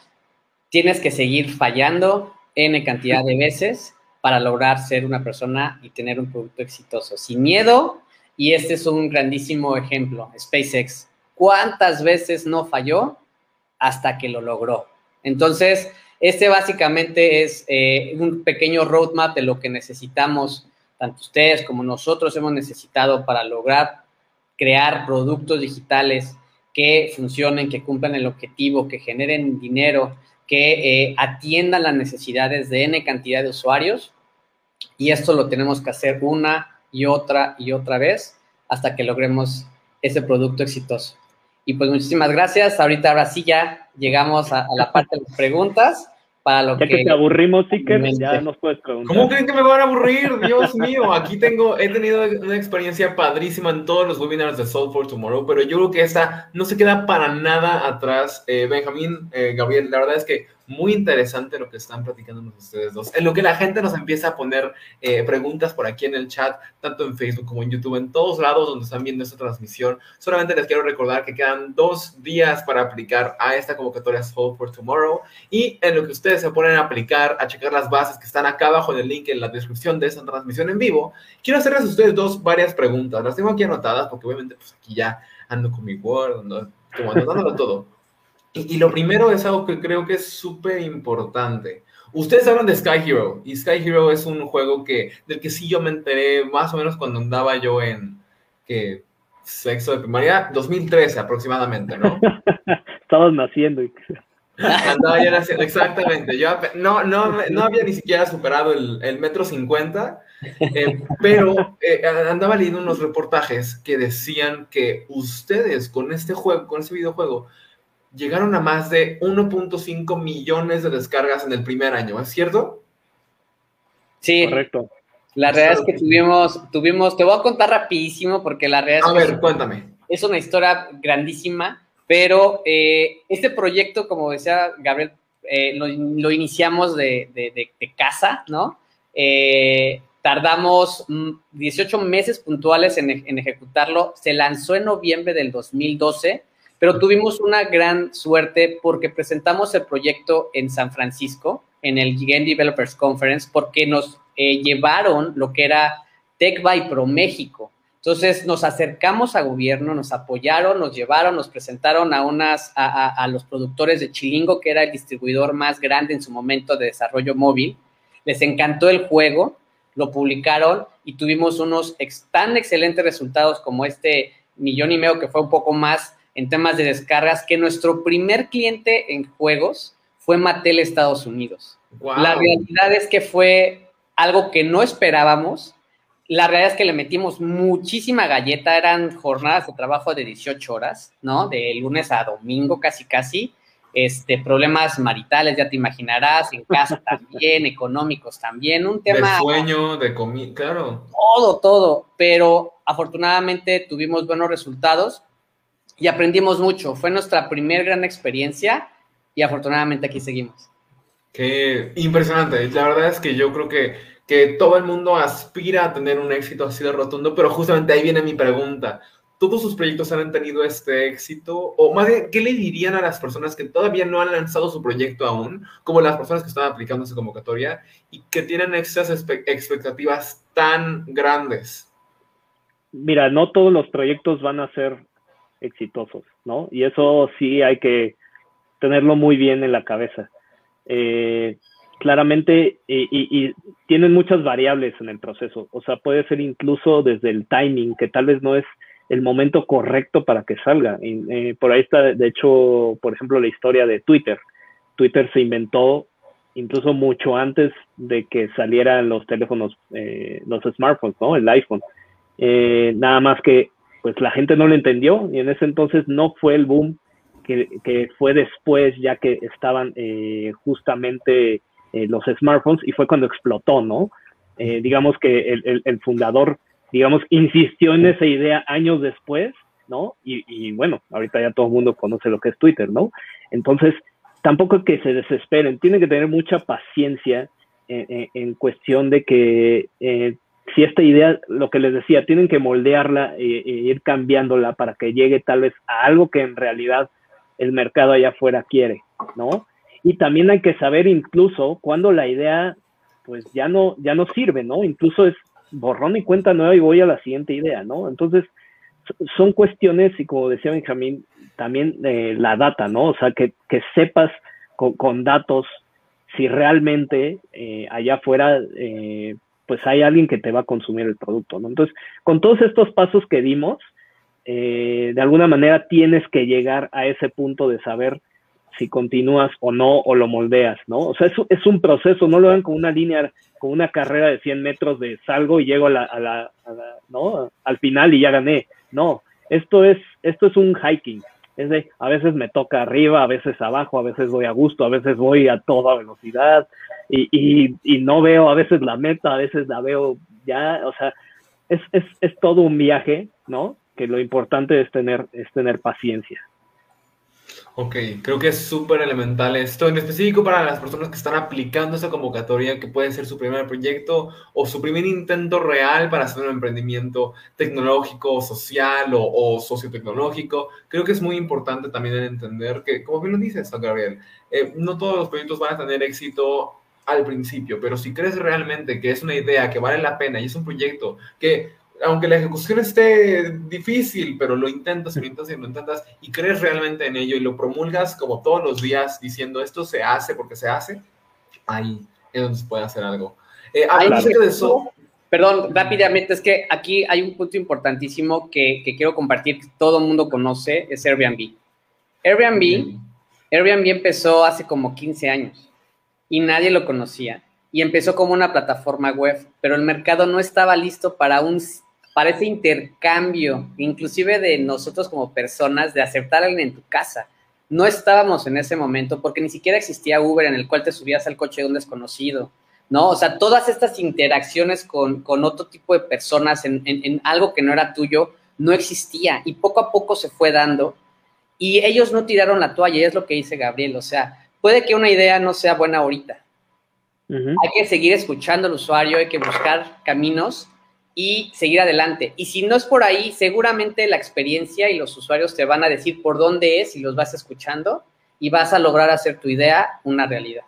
Tienes que seguir fallando N cantidad de veces para lograr ser una persona y tener un producto exitoso. Sin miedo, y este es un grandísimo ejemplo, SpaceX. ¿Cuántas veces no falló hasta que lo logró? Entonces, este básicamente es eh, un pequeño roadmap de lo que necesitamos, tanto ustedes como nosotros hemos necesitado para lograr crear productos digitales que funcionen, que cumplan el objetivo, que generen dinero, que eh, atiendan las necesidades de N cantidad de usuarios. Y esto lo tenemos que hacer una y otra y otra vez hasta que logremos ese producto exitoso. Y pues muchísimas gracias. Ahorita ahora sí ya llegamos a, la parte de las preguntas. Para lo ya que, te aburrimos, Iker, ya nos puedes preguntar. ¿Cómo creen que me van a aburrir? Dios mío, aquí tengo, he tenido una experiencia padrísima en todos los webinars de Soul for Tomorrow, pero yo creo que esta no se queda para nada atrás. Eh, Benjamín, eh, Gabriel, la verdad es que muy interesante lo que están platicando ustedes dos. En lo que la gente nos empieza a poner eh, preguntas por aquí en el chat, tanto en Facebook como en YouTube, en todos lados donde están viendo esta transmisión. Solamente les quiero recordar que quedan dos días para aplicar a esta convocatoria Soul for Tomorrow. Y en lo que ustedes se ponen a aplicar, a checar las bases que están acá abajo en el link en la descripción de esta transmisión en vivo, quiero hacerles a ustedes dos varias preguntas. Las tengo aquí anotadas porque obviamente pues aquí ya ando con mi Word, ando, como anotándolo todo. Y, lo primero es algo que creo que es súper importante. Ustedes hablan de Sky Hero, y Sky Hero es un juego que, del que sí yo me enteré más o menos cuando andaba yo en que sexo de primaria, 2013 aproximadamente, ¿no? Estabas naciendo. Andaba ya naciendo, exactamente. Yo no, no, no había ni siquiera superado el, el metro cincuenta, eh, pero eh, andaba leyendo unos reportajes que decían que ustedes con este juego, con este videojuego, llegaron a más de 1.5 millones de descargas en el primer año, ¿es cierto? Sí. Correcto. La realidad es que tuvimos, tuvimos, te voy a contar rapidísimo porque la realidad a ver, cuéntame. Es una historia grandísima, pero eh, este proyecto, como decía Gabriel, eh, lo, iniciamos de, casa, ¿no? Eh, tardamos 18 mm, meses puntuales en, en, ejecutarlo. Se lanzó en noviembre del 2012, pero tuvimos una gran suerte porque presentamos el proyecto en San Francisco, en el Game Developers Conference, porque nos eh, llevaron lo que era Tech by Pro México. Entonces nos acercamos a gobierno, nos apoyaron, nos llevaron, nos presentaron a unas a, los productores de Chilingo, que era el distribuidor más grande en su momento de desarrollo móvil. Les encantó el juego, lo publicaron y tuvimos unos tan excelentes resultados como este millón y medio que fue un poco más en temas de descargas que nuestro primer cliente en juegos fue Mattel Estados Unidos. La realidad es que fue algo que no esperábamos la realidad es que le metimos muchísima galleta, eran jornadas de trabajo de 18 horas, ¿no? De lunes a domingo casi casi. Este, problemas maritales, ya te imaginarás, en casa también, económicos también, un tema... De sueño, de comida, claro. Todo, todo, pero afortunadamente tuvimos buenos resultados y aprendimos mucho. Fue nuestra primera gran experiencia y afortunadamente aquí seguimos. Qué impresionante. La verdad es que yo creo que que todo el mundo aspira a tener un éxito así de rotundo, pero justamente ahí viene mi pregunta. ¿Todos sus proyectos han tenido este éxito? O más bien, ¿qué le dirían a las personas que todavía no han lanzado su proyecto aún, como las personas que están aplicando esa convocatoria y que tienen estas expectativas tan grandes? Mira, no todos los proyectos van a ser exitosos, ¿no? Y eso sí hay que tenerlo muy bien en la cabeza. Eh, claramente y, tienen muchas variables en el proceso. O sea, puede ser incluso desde el timing, que tal vez no es el momento correcto para que salga. Eh, por ahí está, de hecho, por ejemplo, la historia de Twitter. Twitter se inventó incluso mucho antes de que salieran los teléfonos, eh, los smartphones, ¿no? El iPhone. Nada más que, pues la gente no lo entendió y en ese entonces no fue el boom que, que fue después, ya que estaban justamente eh, los smartphones y fue cuando explotó, ¿no? Eh, digamos que el, fundador, digamos, insistió en esa idea años después, ¿no? Y, bueno, ahorita ya todo el mundo conoce lo que es Twitter, ¿no? Entonces, tampoco es que se desesperen, tienen que tener mucha paciencia en, cuestión de que eh, si esta idea, lo que les decía, tienen que moldearla e, ir cambiándola para que llegue tal vez a algo que en realidad el mercado allá afuera quiere, ¿no? Y también hay que saber incluso cuando la idea pues ya no, ya no sirve, ¿no? Incluso es borrón y cuenta nueva y voy a la siguiente idea, ¿no? Entonces, son cuestiones y como decía Benjamín, también eh, la data, ¿no? O sea, que, sepas con, datos si realmente allá afuera pues hay alguien que te va a consumir el producto, ¿no? Entonces, con todos estos pasos que dimos, de alguna manera tienes que llegar a ese punto de saber si continúas o no, o lo moldeas, ¿no? O sea, es, es un proceso, no lo ven como una línea, como una carrera de 100 metros de salgo y llego a la, a la, ¿no? Al final y ya gané. No, esto es, esto es un hiking. Es de, a veces me toca arriba, a veces abajo, a veces voy a gusto, a veces voy a toda velocidad y, y, y no veo a veces la meta, a veces la veo ya, o sea, es, es, es todo un viaje, ¿no? Que lo importante es tener, es tener paciencia. Ok, creo que es súper elemental esto, en específico para las personas que están aplicando esa convocatoria, que puede ser su primer proyecto o su primer intento real para hacer un emprendimiento tecnológico, social o, o sociotecnológico. Creo que es muy importante también entender que, como bien lo dices, Gabriel, eh, no todos los proyectos van a tener éxito al principio, pero si crees realmente que es una idea que vale la pena y es un proyecto que aunque la ejecución esté difícil, pero lo intentas y lo intentas y lo intentas y crees realmente en ello y lo promulgas como todos los días diciendo esto se hace porque se hace, ahí es donde se puede hacer algo. Eh, de eso. Perdón, rápidamente, es que aquí hay un punto importantísimo que, que quiero compartir, que todo el mundo conoce, es Airbnb. Airbnb, Airbnb empezó hace como 15 años y nadie lo conocía y empezó como una plataforma web, pero el mercado no estaba listo para un para ese intercambio, inclusive de nosotros como personas, de aceptar a alguien en tu casa. No estábamos en ese momento porque ni siquiera existía Uber en el cual te subías al coche de un desconocido, ¿no? O sea, todas estas interacciones con, otro tipo de personas en, en algo que no era tuyo no existía y poco a poco se fue dando y ellos no tiraron la toalla, es lo que dice Gabriel, o sea, puede que una idea no sea buena ahorita, Hay que seguir escuchando al usuario, hay que buscar caminos y seguir adelante. Y si no es por ahí, seguramente la experiencia y los usuarios te van a decir por dónde es y los vas escuchando y vas a lograr hacer tu idea una realidad.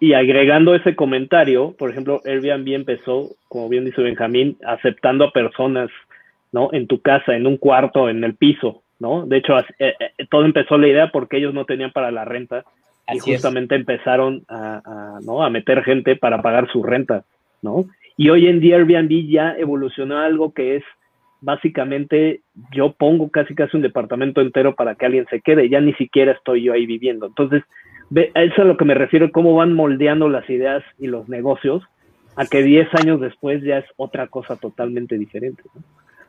Y agregando ese comentario, por ejemplo, Airbnb empezó, como bien dice Benjamín, aceptando a personas, ¿no? En tu casa, en un cuarto, en el piso, ¿no? De hecho, eh, eh, todo empezó la idea porque ellos no tenían para la renta y justamente empezaron a, ¿no? a meter gente para pagar su renta, ¿no? Y hoy en día Airbnb ya evolucionó a algo que es básicamente yo pongo casi casi un departamento entero para que alguien se quede, ya ni siquiera estoy yo ahí viviendo. Entonces, eso es a lo que me refiero, cómo van moldeando las ideas y los negocios a que 10 años después ya es otra cosa totalmente diferente.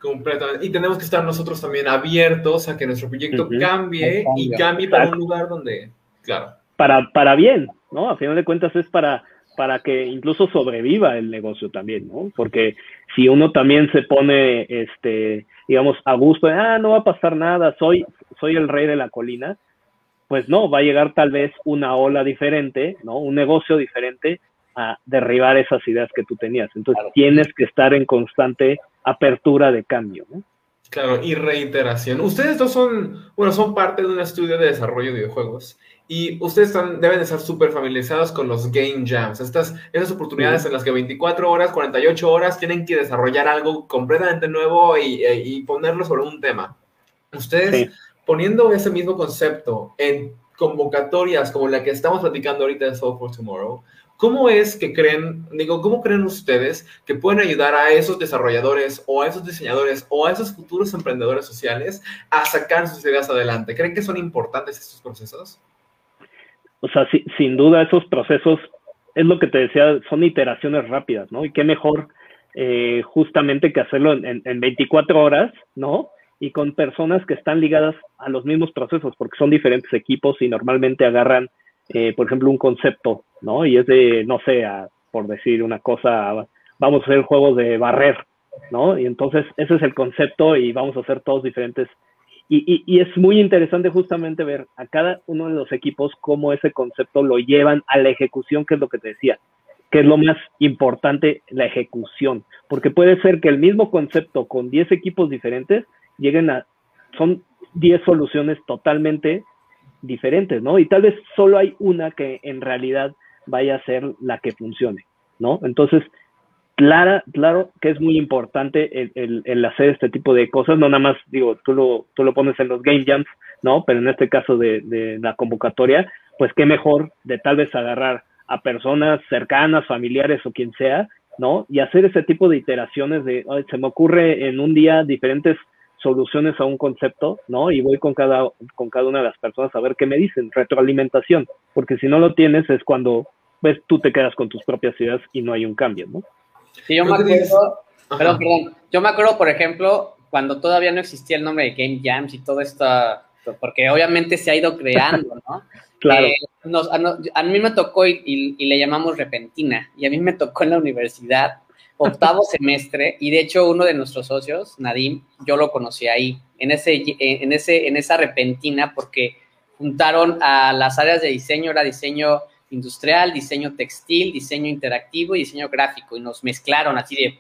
Completamente. Y tenemos que estar nosotros también abiertos a que nuestro proyecto cambie y cambie para un lugar donde, claro. Para, para bien, ¿no? A final de cuentas es para, para que incluso sobreviva el negocio también, ¿no? Porque si uno también se pone, este, digamos, a gusto, ah, no va a pasar nada, soy, soy el rey de la colina, pues no, va a llegar tal vez una ola diferente, ¿no? Un negocio diferente a derribar esas ideas que tú tenías. Entonces tienes que estar en constante apertura de cambio, ¿no? Claro, y reiteración. Ustedes dos son, bueno, son parte de un estudio de desarrollo de videojuegos y ustedes están, deben de estar súper familiarizados con los game jams, estas, esas oportunidades en las que 24 horas, 48 horas tienen que desarrollar algo completamente nuevo y, e, y ponerlo sobre un tema. Ustedes poniendo ese mismo concepto en convocatorias como la que estamos platicando ahorita de Soul for Tomorrow, ¿cómo es que creen, digo, cómo creen ustedes que pueden ayudar a esos desarrolladores o a esos diseñadores o a esos futuros emprendedores sociales a sacar sus ideas adelante? ¿Creen que son importantes estos procesos? O sea, sin duda esos procesos, es lo que te decía, son iteraciones rápidas, ¿no? Y qué mejor eh, justamente que hacerlo en, en 24 horas, ¿no? y con personas que están ligadas a los mismos procesos, porque son diferentes equipos y normalmente agarran, eh, por ejemplo, un concepto, ¿no? Y es de, no sé, por decir una cosa, vamos a hacer juegos de barrer, ¿no? Y entonces ese es el concepto y vamos a hacer todos diferentes. Y, es muy interesante justamente ver a cada uno de los equipos cómo ese concepto lo llevan a la ejecución, que es lo que te decía, que es lo más importante, la ejecución. Porque puede ser que el mismo concepto con 10 equipos diferentes lleguen a, son 10 soluciones totalmente diferentes, ¿no? Y tal vez solo hay una que en realidad vaya a ser la que funcione, ¿no? Entonces, clara, claro que es muy importante el, hacer este tipo de cosas, no nada más, digo, tú lo, tú lo pones en los game jams, ¿no? Pero en este caso de, la convocatoria, pues qué mejor de tal vez agarrar a personas cercanas, familiares o quien sea, ¿no? Y hacer ese tipo de iteraciones de, se me ocurre en un día diferentes soluciones a un concepto, ¿no? Y voy con cada, una de las personas a ver qué me dicen, retroalimentación, porque si no lo tienes es cuando ves tú te quedas con tus propias ideas y no hay un cambio, ¿no? Sí, yo me acuerdo, perdón, perdón, yo me acuerdo, por ejemplo, cuando todavía no existía el nombre de Game Jams y todo esto, porque obviamente se ha ido creando, ¿no? claro. Eh, a, mí me tocó y, y, le llamamos repentina, y a mí me tocó en la universidad octavo semestre y de hecho uno de nuestros socios, Nadim, yo lo conocí ahí, en, ese, en, ese, en esa repentina porque juntaron a las áreas de diseño, era diseño industrial, diseño textil, diseño interactivo y diseño gráfico y nos mezclaron así de,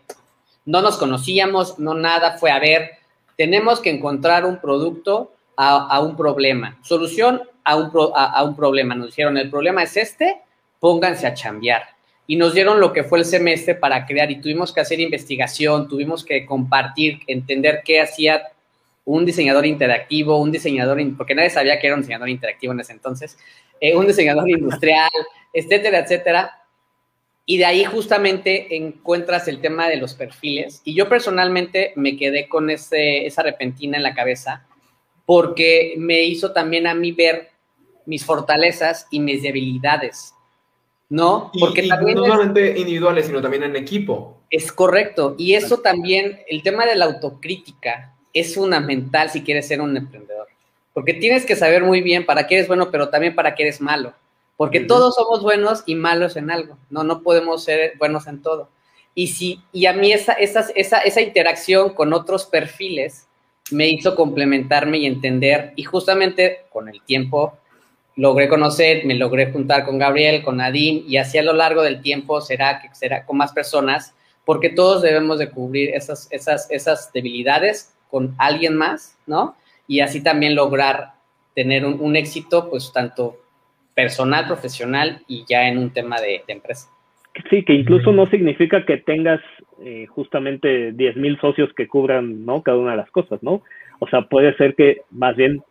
no nos conocíamos, no nada, fue a ver, tenemos que encontrar un producto a, un problema, solución a un, a un problema, nos dijeron, el problema es este, pónganse a chambear y nos dieron lo que fue el semestre para crear y tuvimos que hacer investigación, tuvimos que compartir, entender qué hacía un diseñador interactivo, un diseñador, porque nadie sabía que era un diseñador interactivo en ese entonces, eh, un diseñador industrial, etcétera, etcétera. Y de ahí justamente encuentras el tema de los perfiles. Y yo personalmente me quedé con ese, esa repentina en la cabeza porque me hizo también a mí ver mis fortalezas y mis debilidades. ¿no? Porque también no solamente individuales, sino también en equipo. Es correcto. Y eso también, el tema de la autocrítica es fundamental si quieres ser un emprendedor. Porque tienes que saber muy bien para qué eres bueno, pero también para qué eres malo. Porque todos somos buenos y malos en algo. No, no podemos ser buenos en todo. Y, si, y a mí esa, esa, esa, esa interacción con otros perfiles me hizo complementarme y entender. Y justamente con el tiempo logré conocer, me logré juntar con Gabriel, con Nadine, y así a lo largo del tiempo será que será con más personas, porque todos debemos de cubrir esas, esas, esas debilidades con alguien más, ¿no? Y así también lograr tener un, éxito, pues tanto personal, profesional y ya en un tema de, empresa. Sí, que incluso no significa que tengas eh, justamente 10 mil socios que cubran, ¿no? Cada una de las cosas, ¿no? O sea, puede ser que más bien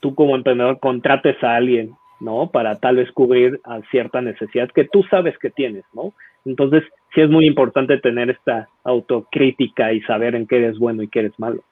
tú como emprendedor contrates a alguien, ¿no? Para tal vez cubrir a cierta necesidad que tú sabes que tienes, ¿no? Entonces, sí es muy importante tener esta autocrítica y saber en qué eres bueno y qué eres malo.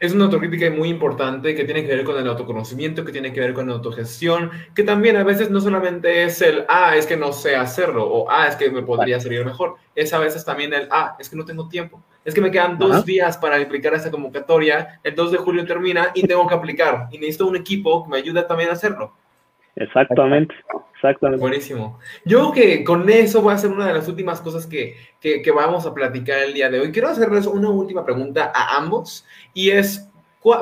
Es una autocrítica muy importante que tiene que ver con el autoconocimiento, que tiene que ver con la autogestión, que también a veces no solamente es el, ah, es que no sé hacerlo, o ah, es que me podría salir mejor, es a veces también el, ah, es que no tengo tiempo, es que me quedan dos días para aplicar esa convocatoria, el 2 de julio termina y tengo que aplicar, y necesito un equipo que me ayude también a hacerlo. Exactamente, exactamente. Buenísimo. Yo que con eso voy a hacer una de las últimas cosas que, que, vamos a platicar el día de hoy. Quiero hacerles una última pregunta a ambos y es,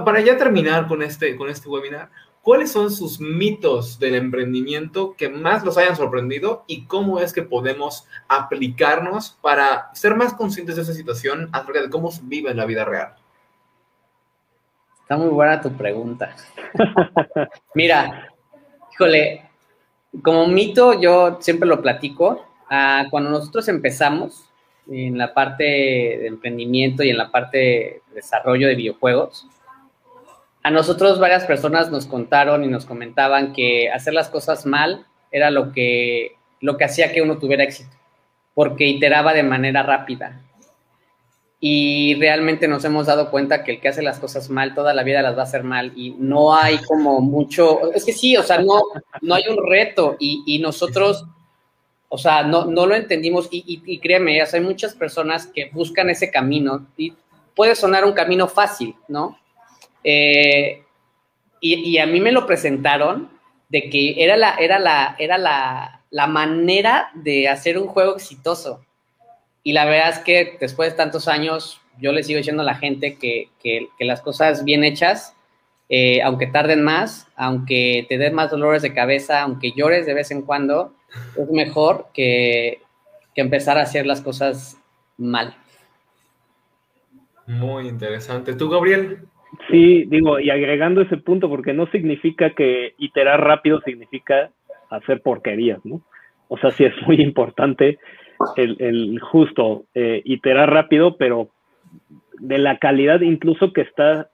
para ya terminar con este, con este webinar, ¿cuáles son sus mitos del emprendimiento que más los hayan sorprendido y cómo es que podemos aplicarnos para ser más conscientes de esa situación acerca de cómo se vive en la vida real? Está muy buena tu pregunta. Mira, Híjole, como mito yo siempre lo platico. Ah, cuando nosotros empezamos en la parte de emprendimiento y en la parte de desarrollo de videojuegos, a nosotros varias personas nos contaron y nos comentaban que hacer las cosas mal era lo que, lo que hacía que uno tuviera éxito, porque iteraba de manera rápida y realmente nos hemos dado cuenta que el que hace las cosas mal toda la vida las va a hacer mal y no hay como mucho, es que sí, o sea, no, no hay un reto y, nosotros, o sea, no, no lo entendimos y, y, créeme, hay muchas personas que buscan ese camino y puede sonar un camino fácil, ¿no? Eh, y, a mí me lo presentaron de que era la, era la, era la, la manera de hacer un juego exitoso y la verdad es que después de tantos años, yo le sigo diciendo a la gente que, las cosas bien hechas, eh, aunque tarden más, aunque te den más dolores de cabeza, aunque llores de vez en cuando, es mejor que, empezar a hacer las cosas mal. Muy interesante. ¿Tú, Gabriel? Sí, digo, y agregando ese punto, porque no significa que iterar rápido significa hacer porquerías, ¿no? O sea, sí es muy importante el, justo eh, iterar rápido, pero de la calidad incluso que está,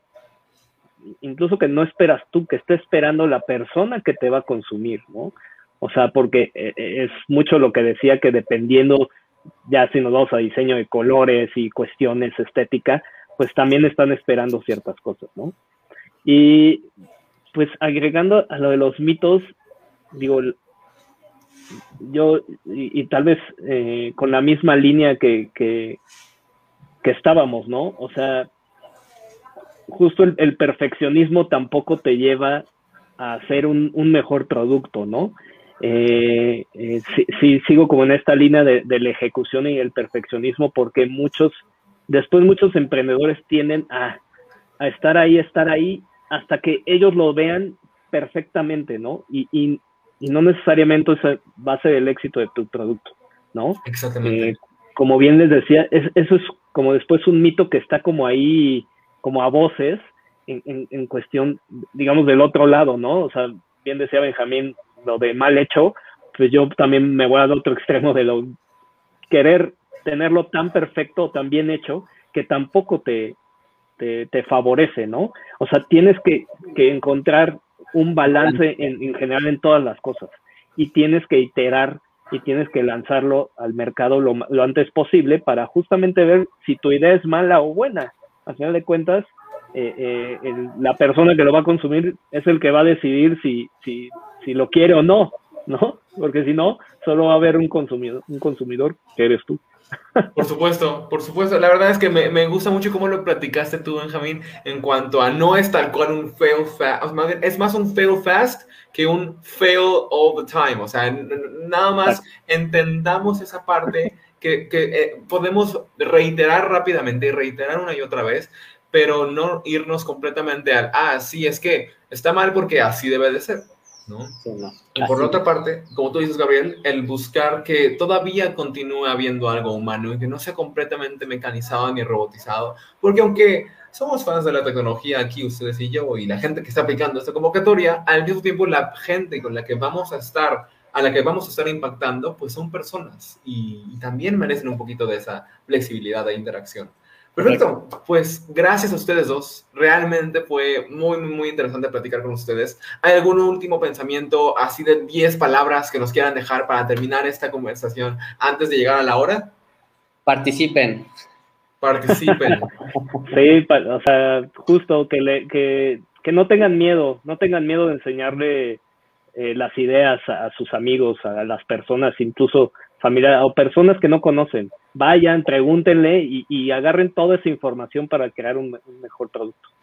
incluso que no esperas tú, que está esperando la persona que te va a consumir, ¿no? O sea, porque eh, eh, es mucho lo que decía que dependiendo, ya si nos vamos a diseño de colores y cuestiones estética, pues también están esperando ciertas cosas, ¿no? Y pues agregando a lo de los mitos, digo, yo, y, tal vez eh, con la misma línea que, que, estábamos, ¿no? O sea, justo el, perfeccionismo tampoco te lleva a hacer un, mejor producto, ¿no? Eh, eh, sí, sigo como en esta línea de, la ejecución y el perfeccionismo porque muchos, después muchos emprendedores tienden a, a estar ahí, estar ahí, hasta que ellos lo vean perfectamente, ¿no? Y, y no necesariamente es base del éxito de tu producto, ¿no? Exactamente. Eh, como bien les decía, eso es como después un mito que está como ahí, como a voces, en, en, cuestión, digamos, del otro lado, ¿no? O sea, bien decía Benjamín, lo de mal hecho, pues yo también me voy al otro extremo de lo querer tenerlo tan perfecto, tan bien hecho, que tampoco te, te, te favorece, ¿no? O sea, tienes que, que encontrar un balance en, general en todas las cosas y tienes que iterar y tienes que lanzarlo al mercado lo, antes posible para justamente ver si tu idea es mala o buena. Al final de cuentas, eh, eh, la persona que lo va a consumir es el que va a decidir si, si, si lo quiere o no, ¿no? Porque si no, solo va a haber un consumidor, un consumidor que eres tú. Por supuesto, por supuesto. La verdad es que me, gusta mucho cómo lo platicaste tú, Benjamín, en cuanto a no es tal cual un fail fast, es más un fail fast que un fail all the time. O sea, nada más entendamos esa parte que, eh, podemos reiterar rápidamente y reiterar una y otra vez, pero no irnos completamente al, ah, sí, es que está mal porque así debe de ser. ¿No? y por otra parte, como tú dices, Gabriel, el buscar que todavía continúe habiendo algo humano y que no sea completamente mecanizado ni robotizado, porque aunque somos fans de la tecnología aquí, ustedes y yo, y la gente que está aplicando esta convocatoria, al mismo tiempo la gente con la que vamos a estar, a la que vamos a estar impactando, pues son personas y, y también merecen un poquito de esa flexibilidad e interacción. Perfecto, pues gracias a ustedes dos. Realmente fue muy, muy interesante platicar con ustedes. ¿Hay algún último pensamiento así de 10 palabras que nos quieran dejar para terminar esta conversación antes de llegar a la hora? Participen. Participen. sí, o sea, justo que, le, que, que no tengan miedo, no tengan miedo de enseñarle eh, las ideas a, sus amigos, a las personas, incluso familiares o personas que no conocen. Vayan, pregúntenle y agarren toda esa información para crear un mejor producto.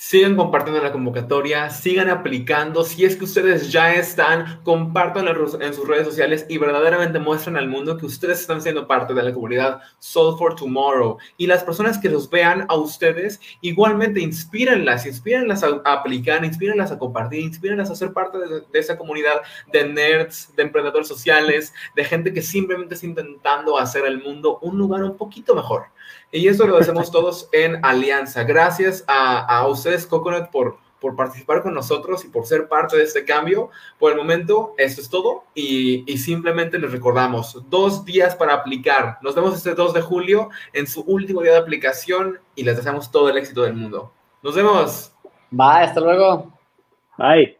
Sigan compartiendo la convocatoria, sigan aplicando. Si es que ustedes ya están, compártanlo en sus redes sociales y verdaderamente muestren al mundo que ustedes están siendo parte de la comunidad Soul for Tomorrow. Y las personas que los vean a ustedes, igualmente inspírenlas, inspírenlas a, aplicar, inspírenlas a compartir, inspírenlas a ser parte de, de esa comunidad de nerds, de emprendedores sociales, de gente que simplemente está intentando hacer el mundo un lugar un poquito mejor. Y eso lo hacemos todos en alianza. Gracias a, a ustedes, Coconut, por, por participar con nosotros y por ser parte de este cambio. Por el momento, esto es todo y, y, simplemente les recordamos, dos días para aplicar. Nos vemos este 2 de julio en su último día de aplicación y les deseamos todo el éxito del mundo. Nos vemos. Bye, hasta luego. Bye.